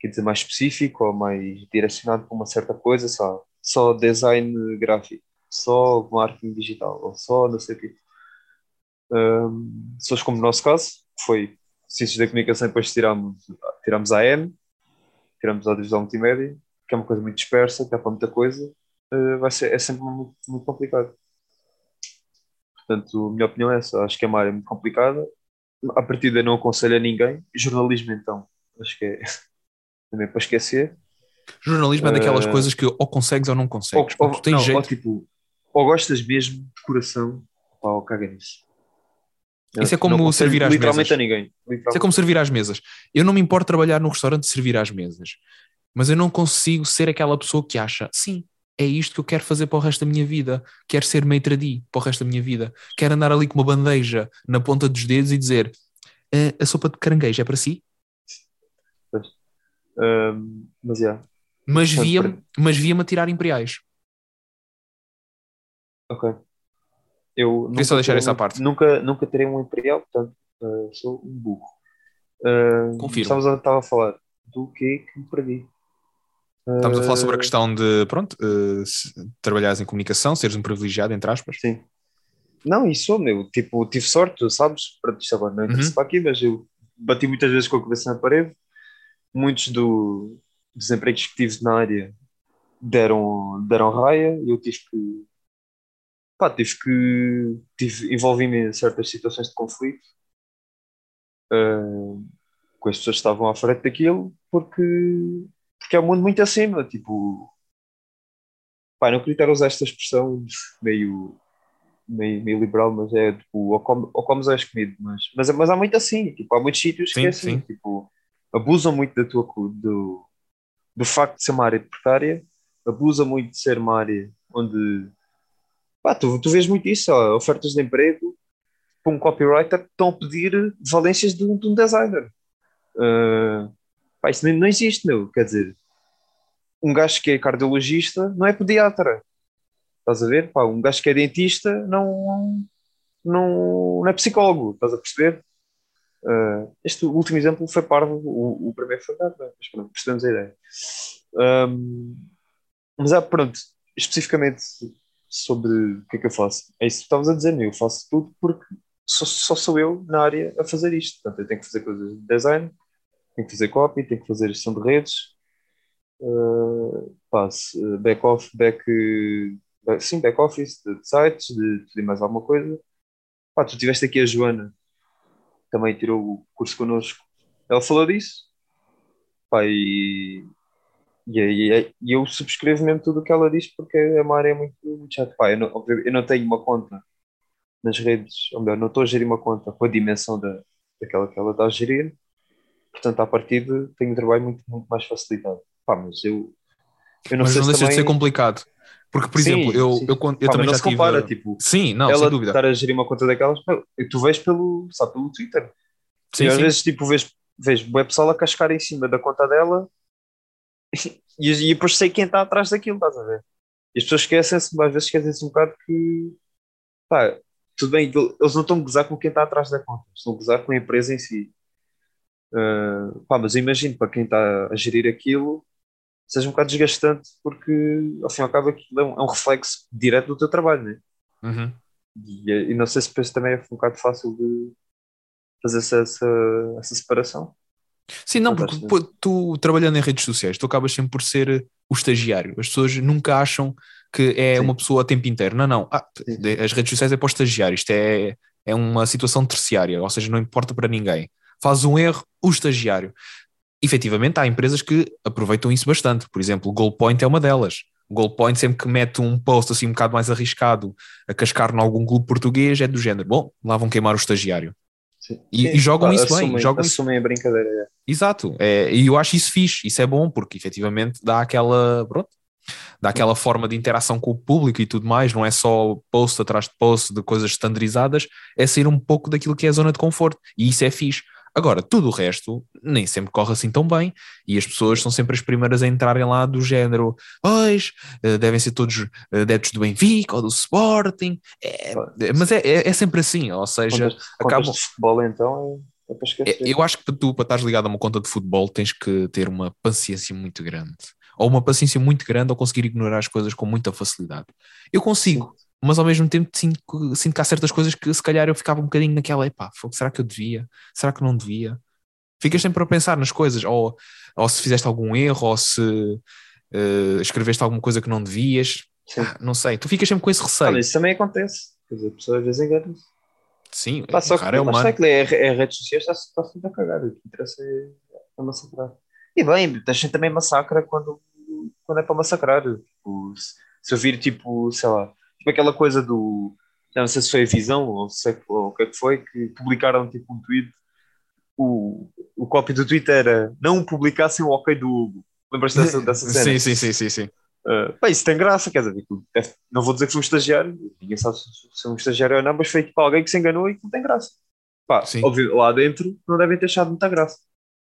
quer dizer, mais específico ou mais direcionado para uma certa coisa, só, só design gráfico, só marketing digital, ou só não sei o quê. Um, pessoas como o nosso caso, foi Ciências da Comunicação, depois tiramos, tiramos a AM, tiramos a Audiovisual Multimédia, que é uma coisa muito dispersa, que dá para muita coisa, uh, vai ser, é sempre muito, muito complicado. Portanto, a minha opinião é essa. Acho que é uma área muito complicada. A partir daí não aconselho a ninguém. Jornalismo, então, acho que é também para esquecer. Jornalismo é daquelas Eh, coisas que ou consegues ou não Ou, consegues. ou, tens não, ou tipo, ou gostas mesmo de coração, pá, ou caga nisso. Isso é como servir às literalmente mesas. a ninguém. Isso é como servir às mesas. Eu não me importo trabalhar num restaurante e servir às mesas, mas eu não consigo ser aquela pessoa que acha, sim, é isto que eu quero fazer para o resto da minha vida. Quero ser maitre d' para o resto da minha vida. Quero andar ali com uma bandeja na ponta dos dedos e dizer "Eh, a sopa de caranguejo é para si? Mas, yeah, Mas via-me mas via-me a tirar imperiais. ok. Eu Queria só deixar essa um- parte. Nunca, nunca terei um imperial, portanto, ah, sou um burro. Uh, Confirmo. Estamos a, estava a falar do que que me perdi. Estamos a falar sobre a Ah, questão de, pronto, se- trabalhares em comunicação, seres um privilegiado, entre aspas. Sim. Não, isso, meu, tipo, tive sorte, sabes, agora não interessa Uhum. para aqui, mas eu bati muitas vezes com a cabeça na parede. Muitos do, dos empregos que tive na área deram, deram raia e eu tive que, pá, tive que, tive, envolvi-me em certas situações de conflito ah, com as pessoas que estavam à frente daquilo, porque, porque é um mundo muito acima, tipo, pá, não queria estar a usar esta expressão meio meio, meio liberal, mas é tipo, ou, come, ou comes ou és comido, mas, mas, mas há muito assim, tipo, há muitos sítios que Sim, é assim, sim. tipo, abusam muito da tua, do, do facto de ser uma área precária, abusam muito de ser uma área onde, pá, tu, tu vês muito isso, ó, ofertas de emprego para um copywriter estão a pedir valências de um, de um designer. Ah, pá, isso não existe, meu, quer dizer, um gajo que é cardiologista não é pediatra. Estás a ver? Pá, um gajo que é dentista não, não, não é psicólogo, estás a perceber? Ah, este último exemplo foi parvo, o, o primeiro foi nada, mas pronto, percebemos a ideia. Ahm, mas ah, pronto, especificamente sobre o que é que eu faço. É isso que estavas a dizer, meu, eu faço tudo porque só, só sou eu na área a fazer isto. Portanto, eu tenho que fazer coisas de design, tenho que fazer copy, tenho que fazer gestão de redes, uh, pá, se- back off, back, back- sim, back office, de, de sites, de, de mais alguma coisa. Pá, tu tiveste aqui a Joana, também tirou o curso connosco. Ela falou disso. Pá, e, e, e, e eu subscrevo mesmo tudo o que ela diz porque é uma área muito, muito chata. Pá, eu, não, eu não tenho uma conta nas redes, ou melhor, não estou a gerir uma conta com a dimensão da, daquela que ela está a gerir. Portanto, à partida, tenho um trabalho muito, muito mais facilitado. Pá, mas eu, eu não mas sei não se deixa de ser também... complicado. Porque, por Sim, exemplo, eu, sim. eu, quando- eu Pá, também já se tive. compara, tipo, Sim, não, sem ela dúvida. estar a gerir uma conta daquelas, tu vês pelo, sabe, pelo Twitter. Sim, e às sim. vezes, tipo, vês, vês bué pessoal a cascar em cima da conta dela e, e depois sei quem está atrás daquilo, estás a ver? E as pessoas esquecem-se, às vezes esquecem-se um bocado que, pá, tudo bem, eles não estão a gozar com quem está atrás da conta, estão a gozar com a empresa em si. Uh, pá, mas eu imagino para quem está a gerir aquilo seja um bocado desgastante porque ao fim e ao cabo aquilo é um, é um reflexo direto do teu trabalho, né? Uhum. E, e, não sei se depois também é um bocado fácil de fazer essa, essa, essa separação. Sim, não, porque tu trabalhando em redes sociais, tu acabas sempre por ser o estagiário. As pessoas nunca acham que é Sim. uma pessoa a tempo inteiro. Não, não. Ah, as redes sociais é para o estagiário. Isto é, é uma situação terciária, ou seja, não importa para ninguém. Faz um erro, o estagiário. Efetivamente, há empresas que aproveitam isso bastante. Por exemplo, o Goalpoint é uma delas. O Goalpoint, sempre que mete um post assim um bocado mais arriscado a cascar em algum clube português, é do género: bom, lá vão queimar o estagiário. Sim. E, Sim, e, jogam isso assumem, bem. Jogam assumem isso. a brincadeira. É. Exato. É, e eu acho isso fixe, isso é bom, porque efetivamente dá aquela. Pronto, dá aquela forma de interação com o público e tudo mais, não é só post atrás de post de coisas standardizadas, é sair um pouco daquilo que é a zona de conforto. E isso é fixe. Agora, tudo o resto nem sempre corre assim tão bem e as pessoas são sempre as primeiras a entrarem lá do género, pois, eh, devem ser todos eh, adeptos do Benfica ou do Sporting, é, mas é, é, é, sempre assim, ou seja, acabam... de futebol então é, é para esquecer. Eu acho que tu, para estar ligado a uma conta de futebol, tens que ter uma paciência muito grande. Ou uma paciência muito grande ou conseguir ignorar as coisas com muita facilidade. Eu consigo, Sim mas ao mesmo tempo sinto, sinto que há certas coisas que se calhar eu ficava um bocadinho naquela, epá, será que eu devia? Será que não devia? Ficas sempre a pensar nas coisas, ou, ou se fizeste algum erro, ou se uh, escreveste alguma coisa que não devias, ah, não sei, tu ficas sempre com esse receio. Ah, isso também acontece, quer dizer, a pessoa às vezes engana-se. Sim, Pá, só que, é humano. Que é, é redes sociais, está, está sempre a cagar, o que interessa é, é massacrar. E bem, deixem também massacra quando, quando é para massacrar. Tipo, se, se eu vir, tipo, sei lá, Tipo aquela coisa do. Não sei se foi a Visão ou, se, é ou o que é que foi, que publicaram tipo um tweet. O, o copy do Twitter era não publicassem o ok do Hugo. Lembras-te dessa, dessa cena? Sim, sim, sim, sim. sim. Uh, pá, isso tem graça, quer dizer, não vou dizer que foi um estagiário, ninguém sabe se é um estagiário ou não, mas foi tipo alguém que se enganou e que não tem graça. Pá, óbvio, lá dentro não devem ter achado muita graça.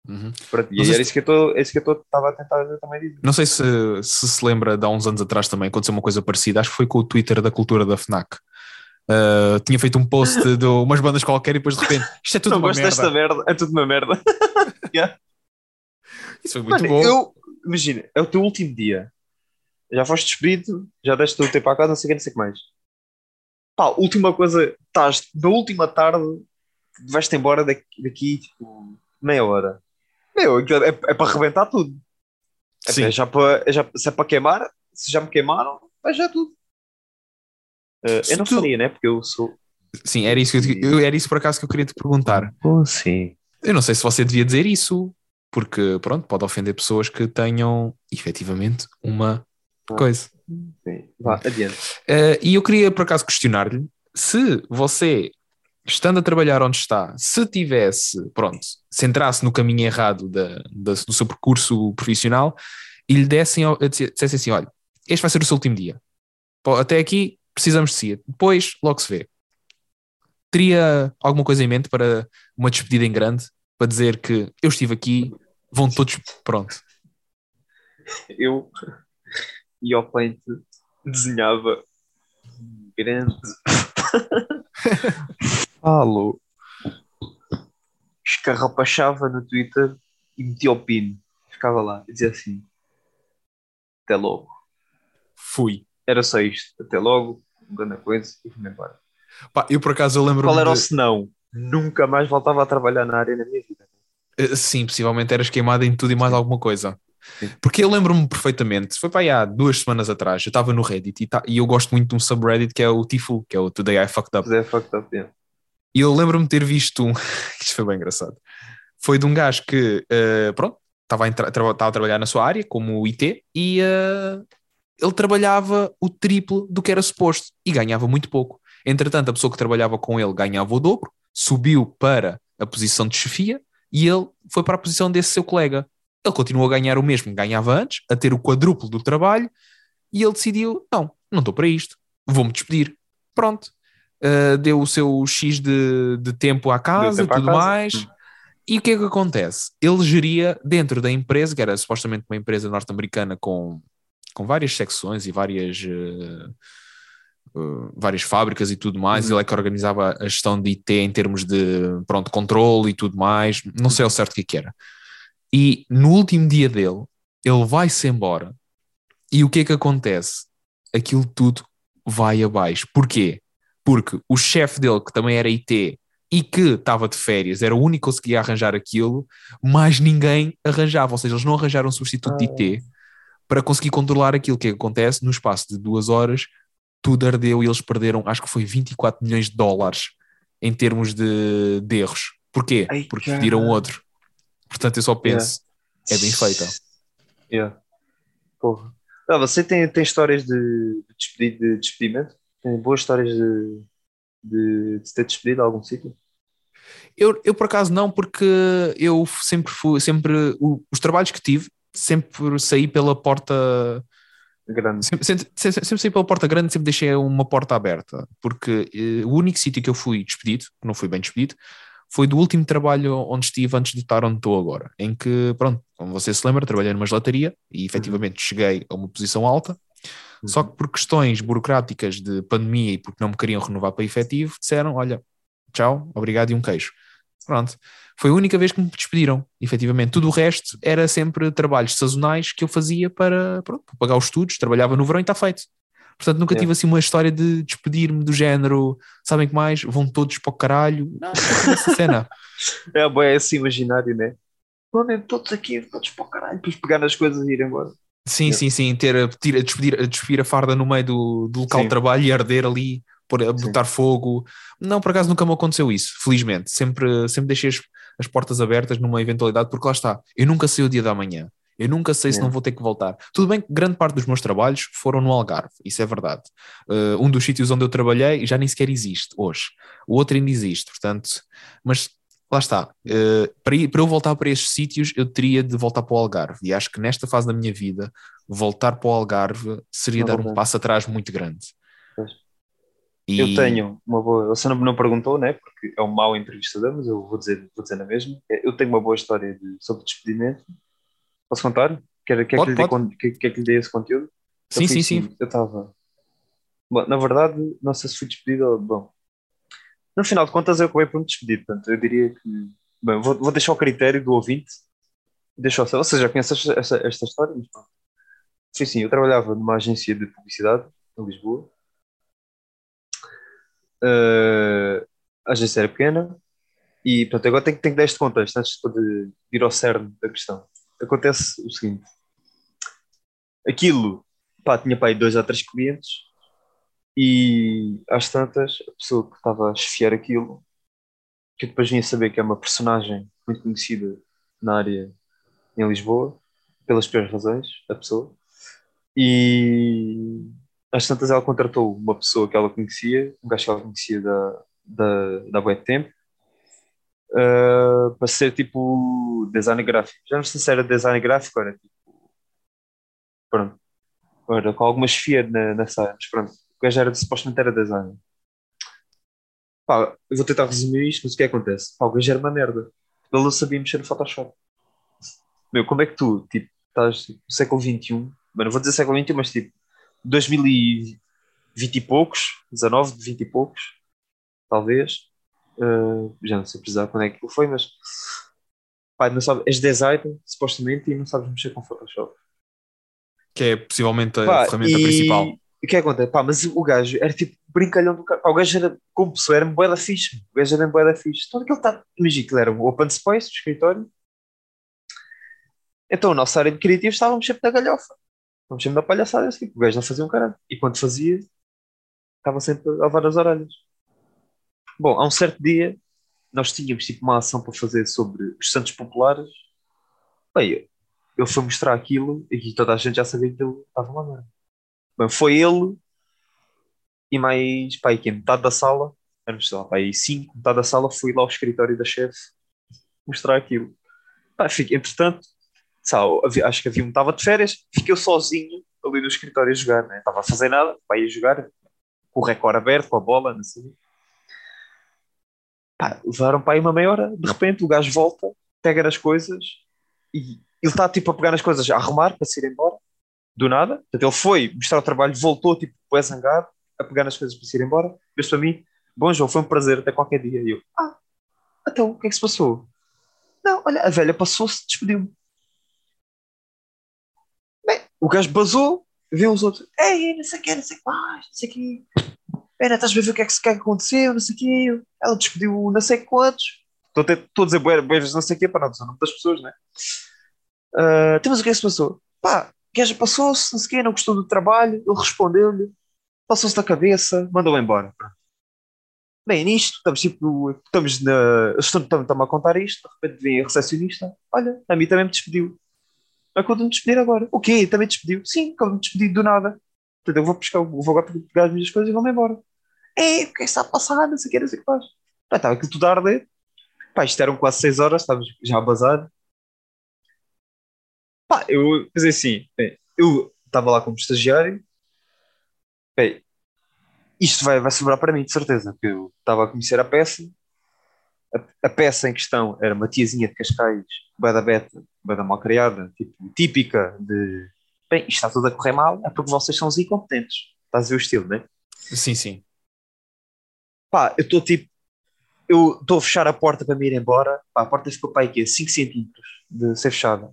Uhum. e era isso que eu estava a tentar também dizer. Não sei se, se, se lembra de há uns anos atrás também aconteceu uma coisa parecida, acho que foi com o Twitter da cultura da FNAC. Uh, tinha feito um post de umas bandas qualquer e depois de repente isto é tudo não uma merda. desta merda, é tudo uma merda. yeah. Isso foi muito Mano, bom. Eu, imagina, é o teu último dia, já foste despedido, já deste o tempo à casa, não sei o que, não sei o que mais. Pá, última coisa, estás na última tarde, vais-te embora daqui, daqui tipo, meia hora. Meu, é, é para arrebentar tudo. É, Sim. É já para, é já, se é para queimar, se já me queimaram, vai já tudo. Uh, eu não tu... faria, né? Porque eu sou. Sim, era isso, que eu, era isso por acaso que eu queria te perguntar. Oh, sim. Eu não sei se você devia dizer isso, porque pronto, pode ofender pessoas que tenham efetivamente uma ah, coisa. Sim, vá, adiante. Uh, e eu queria por acaso questionar-lhe se você estando a trabalhar onde está, se tivesse, pronto, se entrasse no caminho errado da, da, do seu percurso profissional e lhe dessem, dissessem assim: olha, este vai ser o seu último dia. Até aqui precisamos de si. Depois, logo se vê. Teria alguma coisa em mente para uma despedida em grande? Para dizer que eu estive aqui, vão todos. Pronto. Eu e ao Paint desenhava grande falo, escarrapachava no Twitter e metia o pin. Ficava lá e dizia assim: Até logo. Fui. Era só isto. Até logo, grande coisa e fui embora. Pá, eu por acaso eu lembro Qual era de... o senão? Nunca mais voltava a trabalhar na área na minha vida. Eh, sim, possivelmente eras queimado em tudo e mais alguma coisa. Porque eu lembro-me perfeitamente, foi para aí há duas semanas atrás, eu estava no Reddit e, tá, e, eu gosto muito de um subreddit que é o Tiful, que é o Today I Fucked Up. Today I Fucked Up, yeah. E eu lembro-me de ter visto um. Isto foi bem engraçado. Foi de um gajo que, uh, pronto, estava a, estava a trabalhar na sua área, como IT, e uh, ele trabalhava o triplo do que era suposto e ganhava muito pouco. Entretanto, a pessoa que trabalhava com ele ganhava o dobro, subiu para a posição de chefia e ele foi para a posição desse seu colega. Ele continuou a ganhar o mesmo que ganhava antes, a ter o quadruplo do trabalho, e ele decidiu: não, não estou para isto, vou-me despedir. Pronto uh, deu o seu X de, de tempo à casa e tudo casa. mais. E o que é que acontece? Ele geria dentro da empresa, que era supostamente uma empresa norte-americana com, com várias secções e várias. Uh, uh, várias fábricas e tudo mais, ele é que organizava a gestão de IT em termos de, pronto, controle e tudo mais, não sei ao certo o que, é que era. E no último dia dele, ele vai-se embora e o que é que acontece? Aquilo tudo vai abaixo. Porquê? Porque o chefe dele, que também era IT e que estava de férias, era o único que conseguia arranjar aquilo, mas ninguém arranjava, ou seja, eles não arranjaram um substituto de IT para conseguir controlar aquilo que acontece no espaço de duas horas, tudo ardeu e eles perderam, acho que foi 24 milhões de dólares em termos de, de erros. Porquê? Ai, Porque cara. pediram outro. Portanto, eu só penso, é bem feita. Yeah. Porra. Ah, você tem, tem histórias de, de despedimento? Tem boas histórias de, de, de se ter despedido a algum sítio? Eu, eu por acaso não, porque eu sempre fui, sempre, os trabalhos que tive, sempre saí pela porta, Grande. sempre, sempre, sempre- sempre saí pela porta grande, sempre deixei uma porta aberta, porque eh, o único sítio que eu fui despedido, que não fui bem despedido, foi do último trabalho onde estive antes de estar onde estou agora, em que, pronto, como você se lembra, trabalhei numa gelataria e efetivamente cheguei a uma posição alta, só que por questões burocráticas de pandemia e porque não me queriam renovar para efetivo, disseram: olha, tchau, obrigado e um queijo. Pronto. Foi a única vez que me despediram, efetivamente. Tudo o resto era sempre trabalhos sazonais que eu fazia para, pronto, para pagar os estudos, trabalhava no verão e está feito. Portanto, nunca Yeah. tive assim uma história de despedir-me do género, sabem que mais? Vão todos para o caralho. Não, essa cena. É, bom, é esse imaginário, né? Vão mesmo todos aqui, todos para o caralho, depois pegar nas coisas e ir embora. Sim, sim, sim. Ter a, a despedir, a despir a farda no meio do, do local Sim. de trabalho e arder ali, por, a botar fogo. Não, por acaso nunca me aconteceu isso, felizmente. Sempre, sempre deixei as, as portas abertas numa eventualidade, porque lá está. Eu nunca sei o dia da manhã. Eu nunca sei se não vou ter que voltar. Tudo bem que grande parte dos meus trabalhos foram no Algarve, isso é verdade. Uh, um dos sítios onde eu trabalhei já nem sequer existe hoje. O outro ainda existe, portanto. Mas lá está. Uh, para, ir- para eu voltar para esses sítios, eu teria de voltar para o Algarve. E acho que nesta fase da minha vida, voltar para o Algarve seria Não dar um passo atrás muito grande. E- Eu tenho uma boa. Você não, não perguntou, né? Porque é um mau entrevistador, mas eu vou dizer, vou dizer na mesma. É, Eu tenho uma boa história de- sobre despedimento. Posso contar? Quer, quer, Pode, que lhe dê, quer, quer que lhe dê esse conteúdo? Sim, Eu sim, assim, sim. Eu estava. Bom, na verdade, não sei se fui despedido ou. Bom, no final de contas, eu acabei por me despedir. Portanto, eu diria que. Bem, vou, vou deixar o critério do ouvinte. Deixa eu Você já conhece esta, esta, história? Mas pronto. Eu trabalhava numa agência de publicidade em Lisboa. Uh, a agência era pequena. E, portanto, agora tenho, tenho que dar este contexto antes de, de ir ao cerne da questão. Acontece o seguinte: aquilo, pá, tinha aí dois ou três clientes e às tantas, a pessoa que estava a chefiar aquilo, que depois vinha saber que é uma personagem muito conhecida na área em Lisboa, pelas piores razões, a pessoa, e às tantas ela contratou uma pessoa que ela conhecia, um gajo que ela conhecia da, da, da de tempo, uh, para ser tipo design gráfico. Já não sei se era design gráfico, era tipo. Pronto. Era com alguma chefia na, nessa área, mas pronto. O gajo era, supostamente era design. Pá, eu vou tentar resumir isto, mas o que é que acontece? Pá, o gajo era uma merda. Ele não sabia mexer no Photoshop. Meu, como é que tu, tipo, estás tipo, no século XXI, bem, não vou dizer século XXI, mas tipo, 2020 e poucos, 19, 20 e poucos, talvez, Uh, já não sei precisar quando é que foi, mas pá, não sabe, és designer, supostamente, e não sabes mexer com Photoshop. Que é possivelmente a Pá, ferramenta e- principal. E o que é que acontece? Pá, mas o gajo era tipo brincalhão do cara. Pá, o gajo era, como pessoa, era boa da fixe. O gajo era boa da fixe. Então aquele está, imagina que era um open space, do escritório. Então a nossa área de criativos estávamos sempre na galhofa. Estávamos sempre na palhaçada. Assim, o gajo não fazia um caralho. E quando fazia, estava sempre a levar as orelhas. Bom, há um certo dia, nós tínhamos tipo uma ação para fazer sobre os Santos Populares. Bem, ele foi mostrar aquilo e toda a gente já sabia que ele estava lá. Bem, foi ele e mais, pá, aí que metade da sala, éramos, lá, pá, cinco, metade da sala foi lá ao escritório da chefe mostrar aquilo. Pá, fiquei, entretanto, sabe, acho que havia um estava de férias, fiquei sozinho ali no escritório a jogar, né? estava a fazer nada, pá, ia jogar com o recorde aberto, com a bola, não sei. Pá, levaram para aí uma meia hora, de repente o gajo volta, pega nas coisas e ele está tipo a pegar nas coisas, a arrumar para se ir embora, do nada. Portanto, ele foi mostrar o trabalho, voltou tipo, é zangado, a pegar nas coisas para se ir embora. Mas para mim, bom João, foi um prazer, até qualquer dia. E eu, ah, então, o que é que se passou? Não, olha, a velha passou-se, despediu-me. Bem, o gajo basou, viu os outros, ei, não sei o que, não sei o que mais, não sei o que. Pera, estás a ver o que é que, que, é que aconteceu, não sei o que. Ela despediu não sei quantos. Estou a, estou a dizer boas, não sei o que, para não dizer o nome das pessoas, né? Uh, temos o que é que se passou? Pá, a gaja passou-se, não sei o que, não gostou do trabalho, ele respondeu-lhe, passou-se da cabeça, mandou embora. Bem, nisto, estamos tipo, estamos na. Estamos, a contar isto, de repente vem a recepcionista, olha, a mim também me despediu. Acabou de me despedir agora. O quê? Também despediu? Sim, acabou de me despedir do nada. Portanto, eu vou buscar, vou agora pegar as minhas coisas e vou-me embora. É, o que é que está a passar? Não sei o que, não sei o que faz. Estava aquilo tudo a arder. Pá, isto eram quase 6 horas, estávamos já a bazar. Pá, eu pensei assim, bem, eu estava lá como estagiário. Bem, isto vai, vai sobrar para mim, de certeza, porque eu estava a conhecer a peça. A, a peça em questão era uma tiazinha de Cascais, bem da beta, bem da mal criada, tipo, típica de bem, isto está tudo a correr mal, é porque vocês são os incompetentes. Estás a ver o estilo, não é? Sim, sim. Pá, eu estou tipo, eu estou a fechar a porta para me ir embora, pá, a porta ficou para aqui, 5 centímetros de ser fechada.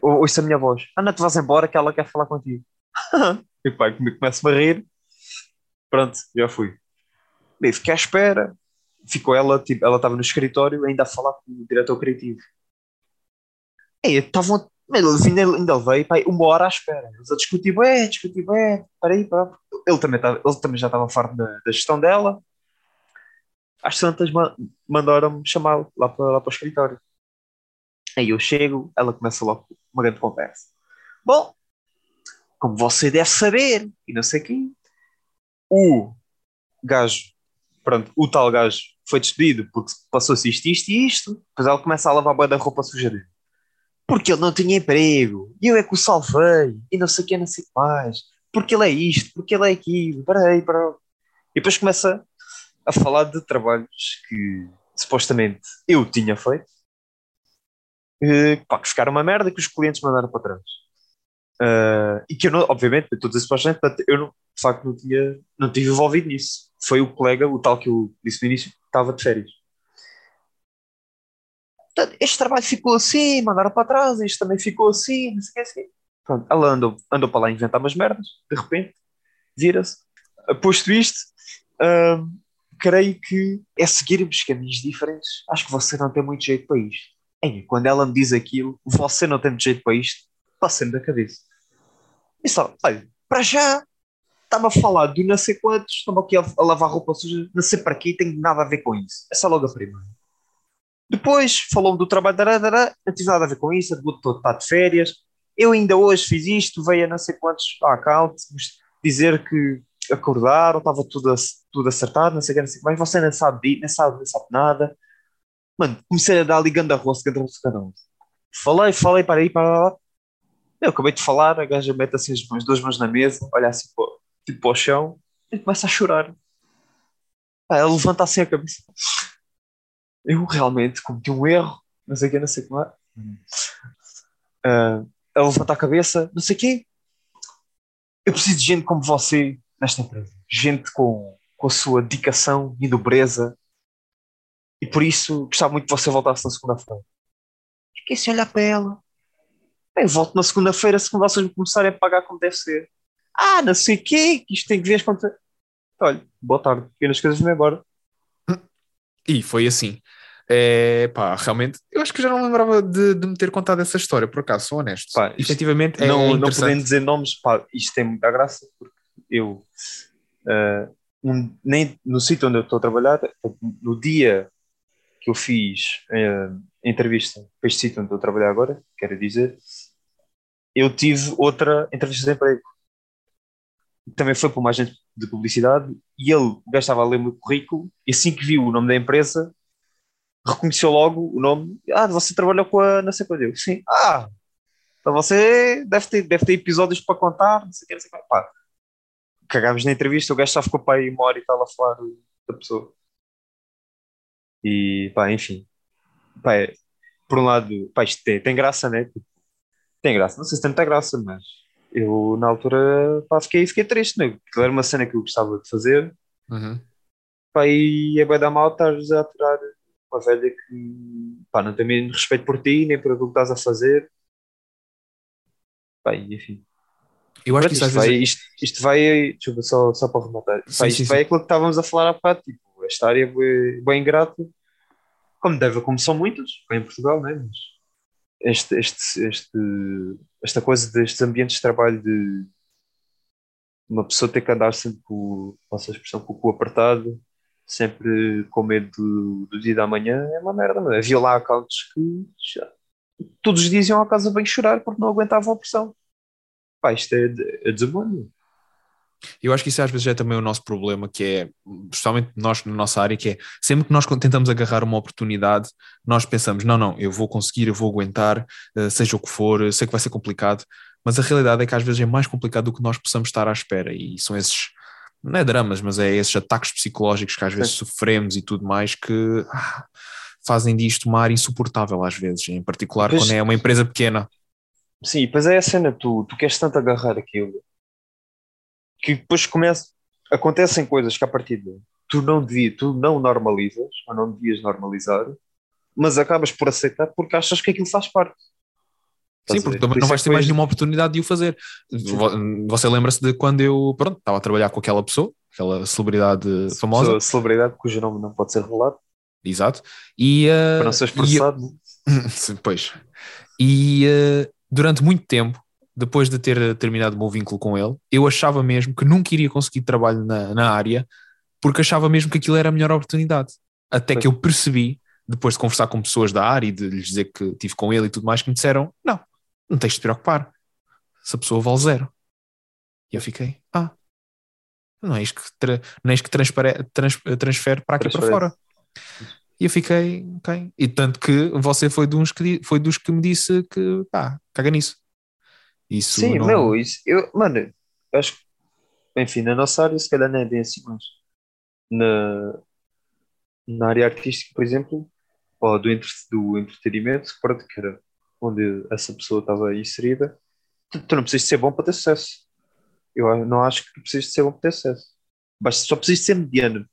Ouço a minha voz, Ana, tu vais embora que ela quer falar contigo. e pá, começo-me a rir, pronto, já fui. Bem, fiquei à espera, ficou ela, tipo, ela estava no escritório ainda a falar com o diretor criativo. E estavam ele ainda levei pai, uma hora à espera. Eles a discutir, é, discutir, é, peraí, para ele também, tava, ele também já estava farto da, da, gestão dela. Às tantas mandaram-me chamar lá para, lá para o escritório. Aí eu chego, ela começa logo uma grande conversa. Bom, como você deve saber, e não sei quem, o gajo, pronto, o tal gajo foi despedido porque passou-se isto, isto e isto. Depois ela começa a lavar a da roupa suja dele porque ele não tinha emprego, e eu é que o salvei, e não sei o que, não sei o que mais, porque ele é isto, porque ele é aquilo, peraí, peraí. E depois começa a falar de trabalhos que supostamente eu tinha feito, que, pá, que ficaram uma merda que os clientes mandaram para trás. Uh, e que eu não, obviamente, eu estou a dizer supostamente, eu não, de facto não, tinha, não tive envolvido nisso. Foi o colega, o tal que eu disse no início, que estava de férias este trabalho ficou assim, mandaram para trás, este também ficou assim, não sei o que assim. Pronto, ela andou, andou para lá inventar umas merdas, de repente, vira-se. Posto isto, hum, creio que é seguirmos caminhos diferentes. Acho que você não tem muito jeito para isto. Ei, quando ela me diz aquilo, você não tem muito jeito para isto, passa-me da cabeça. E só, olha, para já, estava a falar do não sei quantos, estava aqui a, a lavar roupa suja, não sei para quê, tem nada a ver com isso. É só logo a primeira. Depois falou-me do trabalho, dará, não tive nada a ver com isso, estou está de férias. Eu ainda hoje fiz isto, veio a não sei quantos accounts dizer que acordaram, estava tudo, tudo acertado, não sei o que, o. Você não sabe, não sabe, não sabe nada. Mano, comecei a dar ali ganda rosto, ganda rosto, ganda. Falei, falei, para aí, para lá. Eu acabei de falar, a gaja mete assim as mãos, duas mãos na mesa, olha assim tipo para o chão e começa a chorar. Ah, ela levanta assim a cabeça eu realmente cometi um erro, não sei o que, não sei como é. Uh, a levantar a cabeça, não sei o quê. Eu preciso de gente como você nesta empresa. Gente com, com a sua dedicação e nobreza. E por isso gostava muito que você voltasse na segunda-feira. Fiquei sem olhar para ela. Eu volto na segunda-feira se vocês me começarem a pagar como deve ser. Ah, não sei o quê, que isto tem que ver as contas. Olha, boa tarde. E nas coisas vão embora. E foi assim. É, pá, realmente, eu acho que já não lembrava de, de me ter contado essa história, por acaso, sou honesto. Pá, Efetivamente, é não, não podendo dizer nomes, pá, isto tem muita graça, porque eu, uh, um, nem no sítio onde eu estou a trabalhar, no dia que eu fiz uh, a entrevista para este sítio onde estou a trabalhar agora, quero dizer, eu tive outra entrevista de emprego. Também foi para uma agente de publicidade e ele, estava a ler o meu currículo e assim que viu o nome da empresa reconheceu logo o nome. Ah, você trabalhou com a não sei quando eu. Sim. Ah, então você deve ter, deve ter episódios para contar, não sei o que, não sei o que. Pá, cagámos na entrevista, o gajo só ficou para aí uma hora e tal a falar da pessoa. E pá, enfim. Pá, é, por um lado, pá, isto tem, tem graça, né? Tipo, tem graça, não sei se tem muita graça, mas eu na altura pá, fiquei, fiquei triste, né? porque era uma cena que eu gostava de fazer, Uhum. pá, e é bem da mal estares a aturar uma velha que pá, não tem mesmo respeito por ti, nem por aquilo que estás a fazer. Pá, e enfim. Eu acho que isto, vai, vezes. isto, isto vai, deixa eu ver só, só para rematar. Sim, Pá, isto sim, vai sim. aquilo que estávamos a falar há bocado, tipo, esta área é bem, ingrata, como deve, como são muitas, em Portugal, né? Mas este, este, este, esta coisa destes ambientes de trabalho de uma pessoa ter que andar sempre com, passa a expressão, com o cu apertado, sempre com medo do, do dia da manhã, é uma merda. Mas havia lá accounts que já, todos os dias iam à casa bem chorar porque não aguentavam a pressão. Pá, isto é, é desumano. Eu acho que isso às vezes é também o nosso problema, que é, especialmente nós na nossa área, que é sempre que nós tentamos agarrar uma oportunidade, nós pensamos, não, não, eu vou conseguir, eu vou aguentar, eh, seja o que for, eu sei que vai ser complicado, mas a realidade é que às vezes é mais complicado do que nós possamos estar à espera, e são esses, não é dramas, mas é esses ataques psicológicos que às vezes sofremos e tudo mais que ah, fazem disto uma área insuportável às vezes, em particular Pois- quando é uma empresa pequena. Sim, pois é a cena, tu, tu queres tanto agarrar aquilo que depois começa, acontecem coisas que a partir de tu não devia, tu não normalizas, ou não devias normalizar, mas acabas por aceitar porque achas que aquilo faz parte. Sim, porque Por não é vais ter mais nenhuma oportunidade de o fazer. Vo- Você lembra-se de quando eu, pronto, estava a trabalhar com aquela pessoa, aquela celebridade famosa, Pessoa- celebridade cujo nome não pode ser revelado, exato, e, uh, para não ser e eu- expressado. né? Sim, pois. E uh, durante muito tempo, depois de ter terminado o meu vínculo com ele, eu achava mesmo que nunca iria conseguir trabalho na, na área, porque achava mesmo que aquilo era a melhor oportunidade. Até que eu percebi, depois de conversar com pessoas da área e de lhes dizer que estive com ele e tudo mais, que me disseram: não, não tens de te preocupar, essa pessoa vale zero. E eu fiquei: ah, não é isto que, tra não é isto que trans transfere para aqui para fora. E eu fiquei, ok. E tanto que você foi, de uns que, foi dos que me disse que, pá, caga nisso. Isso Sim, não... meu, isso, eu, mano, acho que, enfim, na nossa área, se calhar não é bem assim, mas na, na área artística, por exemplo, ou do, entre, do entretenimento, pronto, que era onde essa pessoa estava inserida, tu, tu não precisas ser bom para ter sucesso. Eu não acho que tu precisas ser bom para ter sucesso. Basta, só precisas ser mediano.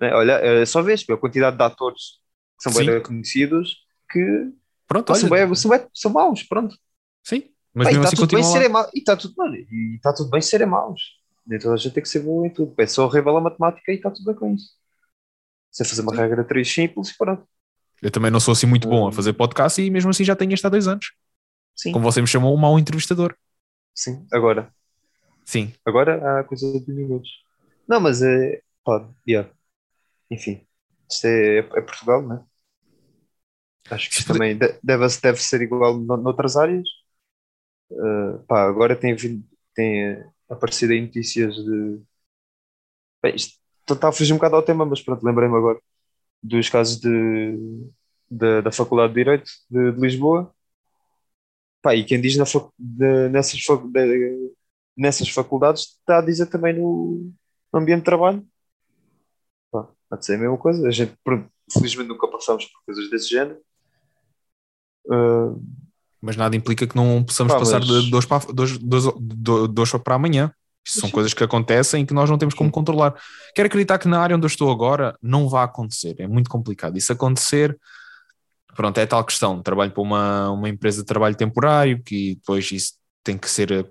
né? Olha, é só vês a quantidade de atores que são Sim. bem conhecidos que Pronto, pá, são, olha, bem, são, bem- são maus, pronto. sim. Mas e mesmo está assim tudo bem continua lá. maus. E está tudo, mano, e está tudo bem serem maus. Nem toda a gente tem que ser bom em tudo. É só horrível a matemática e está tudo bem com isso. Você fazer uma regra 3 simples e pronto. Eu também não sou assim muito bom a Hum. fazer podcast e mesmo assim já tenho este há dois anos. Sim, Como você me chamou, um mau entrevistador. sim. Agora, Sim. agora há coisa de minutos. Não, mas é. Pá, yeah. Enfim, isto é, é Portugal, né? Acho que Sim, isto também de- deve, deve ser igual no- noutras áreas. Uh, pá, agora tem, vindo, tem aparecido aí notícias de. Bem, isto está a fugir um bocado ao tema, mas pronto, lembrei-me agora dos casos de, de- da Faculdade de Direito de, de Lisboa. Pá, e quem diz na fac- de- nessas, fac- nessas faculdades está a dizer também no, no ambiente de trabalho. Pá, pode ser a mesma coisa. A gente, felizmente, nunca passamos por coisas desse género. Uh, Mas nada implica que não possamos Pá, passar mas- de, hoje para, hoje- de hoje para amanhã. Isto são coisas que acontecem e que nós não temos como controlar. Quero acreditar que na área onde eu estou agora não vai acontecer. É muito complicado. E se acontecer, pronto, é tal questão. Trabalho para uma, uma empresa de trabalho temporário que depois isso tem que ser eh,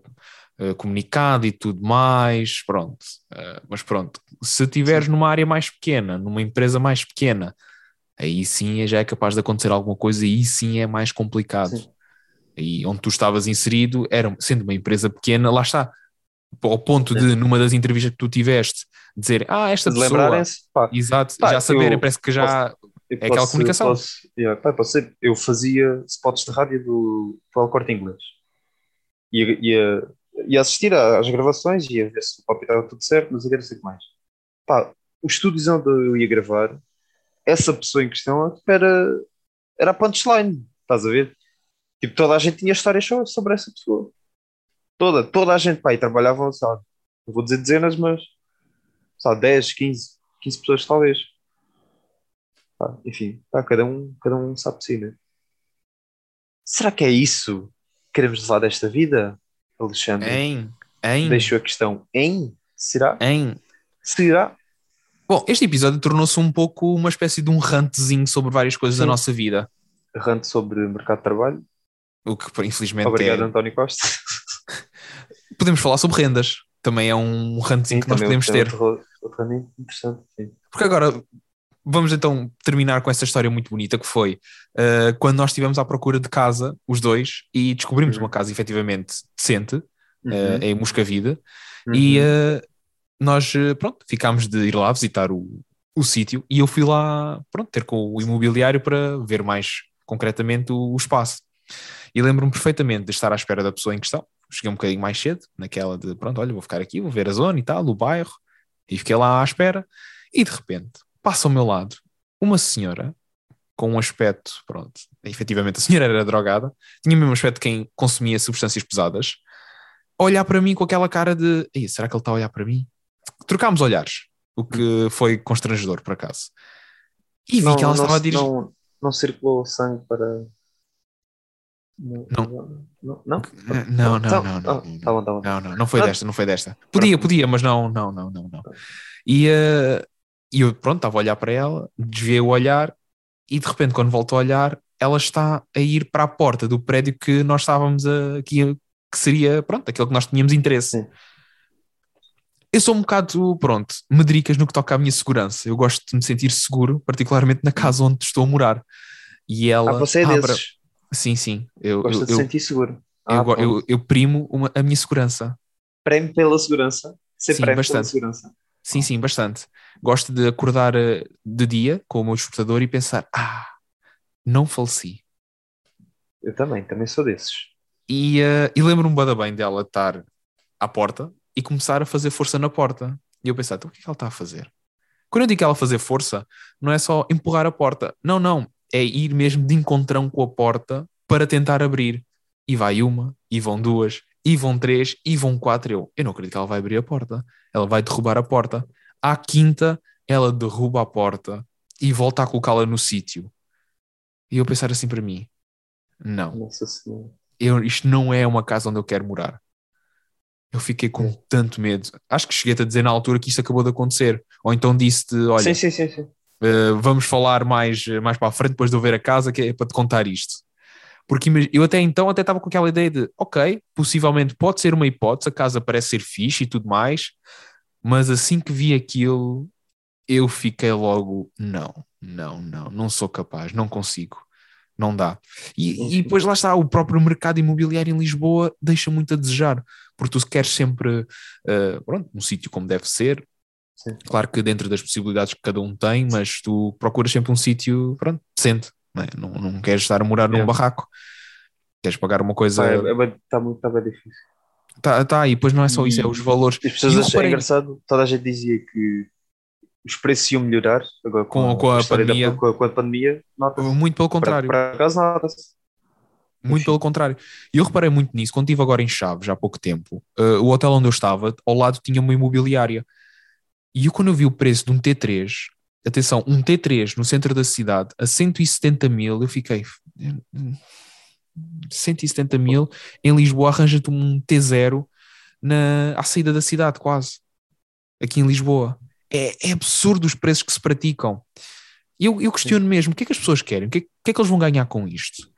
eh, comunicado e tudo mais. Pronto. Eh, mas pronto, se estiveres numa área mais pequena, numa empresa mais pequena, aí sim já é capaz de acontecer alguma coisa e aí sim é mais complicado. Sim. E onde tu estavas inserido, era, sendo uma empresa pequena, lá está. Ao ponto de, numa das entrevistas que tu tiveste, dizer, ah, esta de pessoa, pá, exato, Pá, já saberem, parece que já. eu É aquela comunicação. Posso, yeah, pá, posso ser, eu fazia spots de rádio do, do Corte Inglês. Ia, ia, ia assistir às gravações, ia ver se o papo estava tudo certo, mas eu quero sei o mais. Pá, os estúdios onde eu ia gravar, essa pessoa em questão era, era a punchline, estás a ver? Tipo, toda a gente tinha histórias sobre essa pessoa. Toda, toda a gente, pá, e trabalhavam, sabe? Não vou dizer dezenas, mas, sabe, 10, 15, 15 pessoas talvez. Pá, enfim, pá, cada, um, cada um sabe de si, né? Será que é isso que queremos levar desta vida? Alexandre. Em, em, Deixo a questão em. Será? em. Será? Bom, este episódio tornou-se um pouco uma espécie de um rantzinho sobre várias coisas da Sim. nossa vida. Errante sobre mercado de trabalho. O que, infelizmente, Obrigado, é... António Costa. Podemos falar sobre rendas. Também é um rantzinho que nós também podemos ter. Outro, outro interessante, sim. Porque agora vamos então terminar com essa história muito bonita que foi uh, quando nós estivemos à procura de casa, os dois, e descobrimos Uhum. uma casa efetivamente decente, uh, Uhum. em Moscavide, Uhum. e uh, nós, uh, pronto, ficámos de ir lá visitar o, o sítio e eu fui lá, pronto, ter com o imobiliário para ver mais concretamente o, o espaço. E lembro-me perfeitamente de estar à espera da pessoa em questão. Cheguei um bocadinho mais cedo, naquela de, pronto, olha, vou ficar aqui, vou ver a zona e tal, o bairro, e fiquei lá à espera, e de repente passa ao meu lado uma senhora com um aspecto, pronto, efetivamente a senhora era drogada, tinha o mesmo aspecto de quem consumia substâncias pesadas, a olhar para mim com aquela cara de, "Ei, será que ele está a olhar para mim? Trocámos olhares, o que foi constrangedor, por acaso. E vi não, que ela não, estava a dirigir. não, não circulou sangue para. Não. Não. Não? Não, Não, não, Tá- não, não. Tá bom, tá bom. Não, não, não foi desta, não foi desta. Podia, podia, mas não, não, não, não, não. E, e eu, pronto, estava a olhar para ela, desviei o olhar e de repente, quando volto a olhar, ela está a ir para a porta do prédio que nós estávamos a, aqui, que seria, pronto, aquele que nós tínhamos interesse. Sim. Eu sou um bocado, pronto, medricas no que toca à minha segurança. Eu gosto de me sentir seguro, particularmente na casa onde estou a morar. E ela Ah, você é desses. Sim, sim. Eu, Gosta eu, de eu, sentir seguro. Ah, eu, eu, eu primo uma- a minha segurança. Prémio pela segurança. Ser Sim, pela bastante. segurança. Sim, sim, bastante. Gosto de acordar eh, de dia com o meu despertador e pensar: ah, não faleci. Eu também, também sou desses. E, eh, e lembro-me bem dela estar à porta e começar a fazer força na porta. E eu pensar: então o que é que ela está a fazer? Quando eu digo que ela fazer força, não é só empurrar a porta. Não, não. É ir mesmo de encontrão com a porta para tentar abrir. E vai uma, e vão duas, e vão três, e vão quatro. Eu, eu não acredito que ela vai abrir a porta. Ela vai derrubar a porta. À quinta, ela derruba a porta e volta a colocá-la no sítio. E eu pensar assim para mim: não eu, isto não é uma casa onde eu quero morar. Eu fiquei com tanto medo. Acho que cheguei-te a dizer na altura que isto acabou de acontecer. Ou então disse-te: olha, Sim, sim, sim, eh, vamos falar mais, mais para a frente depois de eu ver a casa, que é para te contar isto. Porque eu até então até estava com aquela ideia de, ok, possivelmente pode ser uma hipótese, a casa parece ser fixe e tudo mais, mas assim que vi aquilo, eu fiquei logo, não, não, não, não sou capaz, não consigo, não dá. E, e depois lá está, o próprio mercado imobiliário em Lisboa deixa muito a desejar, porque tu queres sempre, eh, pronto, um sítio como deve ser, Sim. Claro que dentro das possibilidades que cada um tem, mas tu procuras sempre um sítio, pronto, decente. Não, é? não, não queres estar a morar num É. barraco. Queres pagar uma coisa. É, é bem- tá muito, tá bem difícil. Tá, tá, e depois não é só isso, é os valores. As pessoas E acham é reparei- engraçado, toda a gente dizia que os preços iam melhorar agora Com- com a história da- pandemia. com, a, com a pandemia, nota-se. Muito pelo contrário. Por acaso nota-se. Muito pelo contrário. E eu reparei muito nisso. Quando estive agora em Chaves, há pouco tempo, eh, o hotel onde eu estava, ao lado tinha uma imobiliária. E eu, quando eu vi o preço de um T3, atenção, um T3 no centro da cidade a 170 mil, eu fiquei. "Hum, 170 mil em Lisboa, arranja-te um T0 na, à saída da cidade, quase. Aqui em Lisboa. É, é absurdo os preços que se praticam. E Eu, eu questiono mesmo: o que é que as pessoas querem? O que é, o que é que eles vão ganhar com isto?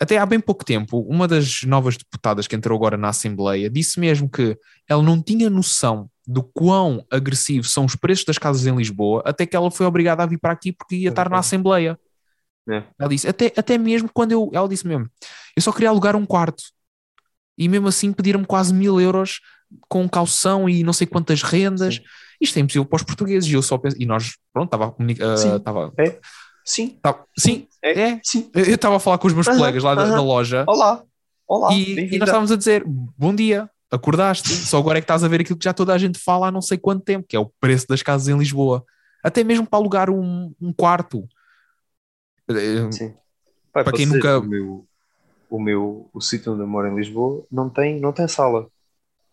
Até há bem pouco tempo, uma das novas deputadas que entrou agora na Assembleia disse mesmo que ela não tinha noção do quão agressivos são os preços das casas em Lisboa, até que ela foi obrigada a vir para aqui porque ia estar na Assembleia. É. Ela disse, até, até mesmo quando eu, ela disse mesmo, eu só queria alugar um quarto. E mesmo assim pediram-me quase mil euros com caução e não sei quantas rendas. Sim. Isto é impossível para os portugueses. E eu só penso, e nós, pronto, estava a comunicar. Sim. Sim, estava- sim, é, é. sim. Eu estava a falar com os meus Aham, colegas lá da, aham. da loja Olá, olá, e, e nós estávamos a dizer: Bom dia, acordaste, só agora é que estás a ver aquilo que já toda a gente fala há não sei quanto tempo, que é o preço das casas em Lisboa. Até mesmo para alugar um, um quarto. Eh, Sim. Pai, Para quem nunca- O meu, o meu o sítio onde eu moro em Lisboa não tem, não tem sala.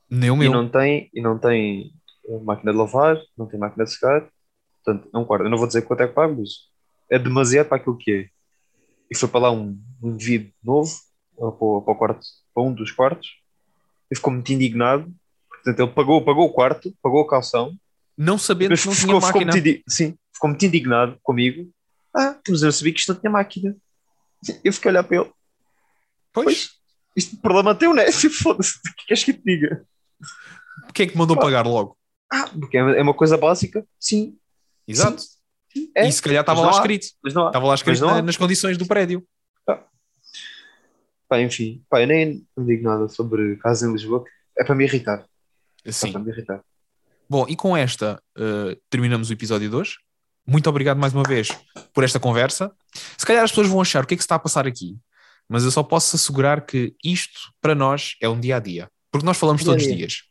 Nem o E meu. não tem, e não tem eh, máquina de lavar, não tem máquina de secar. Portanto, é um quarto. Eu não vou dizer quanto é que pago, mas é demasiado para aquilo que é. E foi para lá um, um indivíduo novo, para, para o quarto, para um dos quartos, ele ficou muito indignado. Portanto, ele pagou, pagou o quarto, pagou a calção, Não sabendo que não ficou, tinha ficou máquina. muito, sim, ficou muito indignado comigo. Ah, mas eu sabia que isto não tinha máquina. Eu fiquei a olhar para ele. Pois, Pois, isto é problema teu, né? Foda-se, o que queres que te diga? o que é que mandou Pá. pagar logo? Ah, porque é é uma coisa básica? Sim. Exato. sim, é. E se calhar estava lá escrito. Estava lá escrito na- nas condições do prédio. Pá, enfim, pá, eu nem não digo nada sobre casas em Lisboa. É para me irritar. É Sim. para me irritar. Bom, e com esta eh, terminamos o episódio de hoje. Muito obrigado mais uma vez por esta conversa. Se calhar as pessoas vão achar o que é que se está a passar aqui, mas eu só posso assegurar que isto, para nós, é um dia a dia. Porque nós falamos Dia a todos os dia. dias.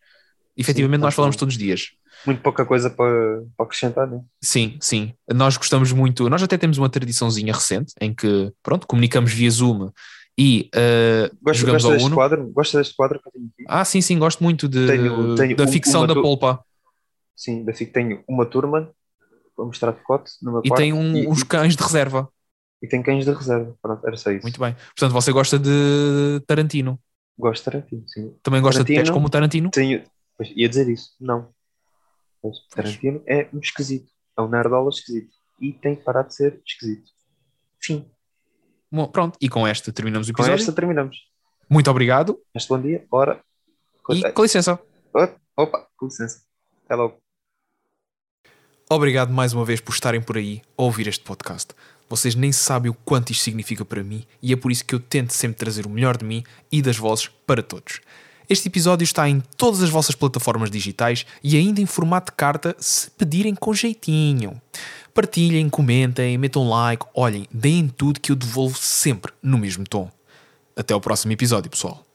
Efetivamente, Sim, nós falamos todos os dias. Muito pouca coisa para, para acrescentar, né? Sim, sim. Nós gostamos muito. Nós até temos uma tradiçãozinha recente em que, pronto, comunicamos via Zoom e eh, Gosto, jogamos gosto ao deste Uno. quadro? Gosto deste quadro que eu tenho aqui? Ah, sim, sim, gosto muito de, Tenho- tenho da um- ficção da tu- polpa. Sim, da FIC tenho uma turma para mostrar decote no meu E tem um- e, uns cães de reserva. e tem cães de reserva. Pronto, era só isso. Muito bem. Portanto, você gosta de Tarantino. Gosto de Tarantino, sim. Também gosta de pés Tarantino. como o Tarantino? Tenho, pois, ia dizer isso. Não. Mas Tarantino é um esquisito. É um nerdola esquisito. E tem que parar de ser esquisito. Fim. Bom, pronto. E com esta terminamos o Com episódio. esta terminamos. Muito obrigado Este bom dia. Ora. e com licença. Opa, com licença. Até logo. Obrigado mais uma vez por estarem por aí a ouvir este podcast. Vocês nem sabem o quanto isto significa para mim e é por isso que eu tento sempre trazer o melhor de mim e das vozes para todos. Este episódio está em todas as vossas plataformas digitais e ainda em formato de carta se pedirem com jeitinho. Partilhem, comentem, metam like, olhem, deem tudo que eu devolvo sempre no mesmo tom. Até ao próximo episódio, pessoal.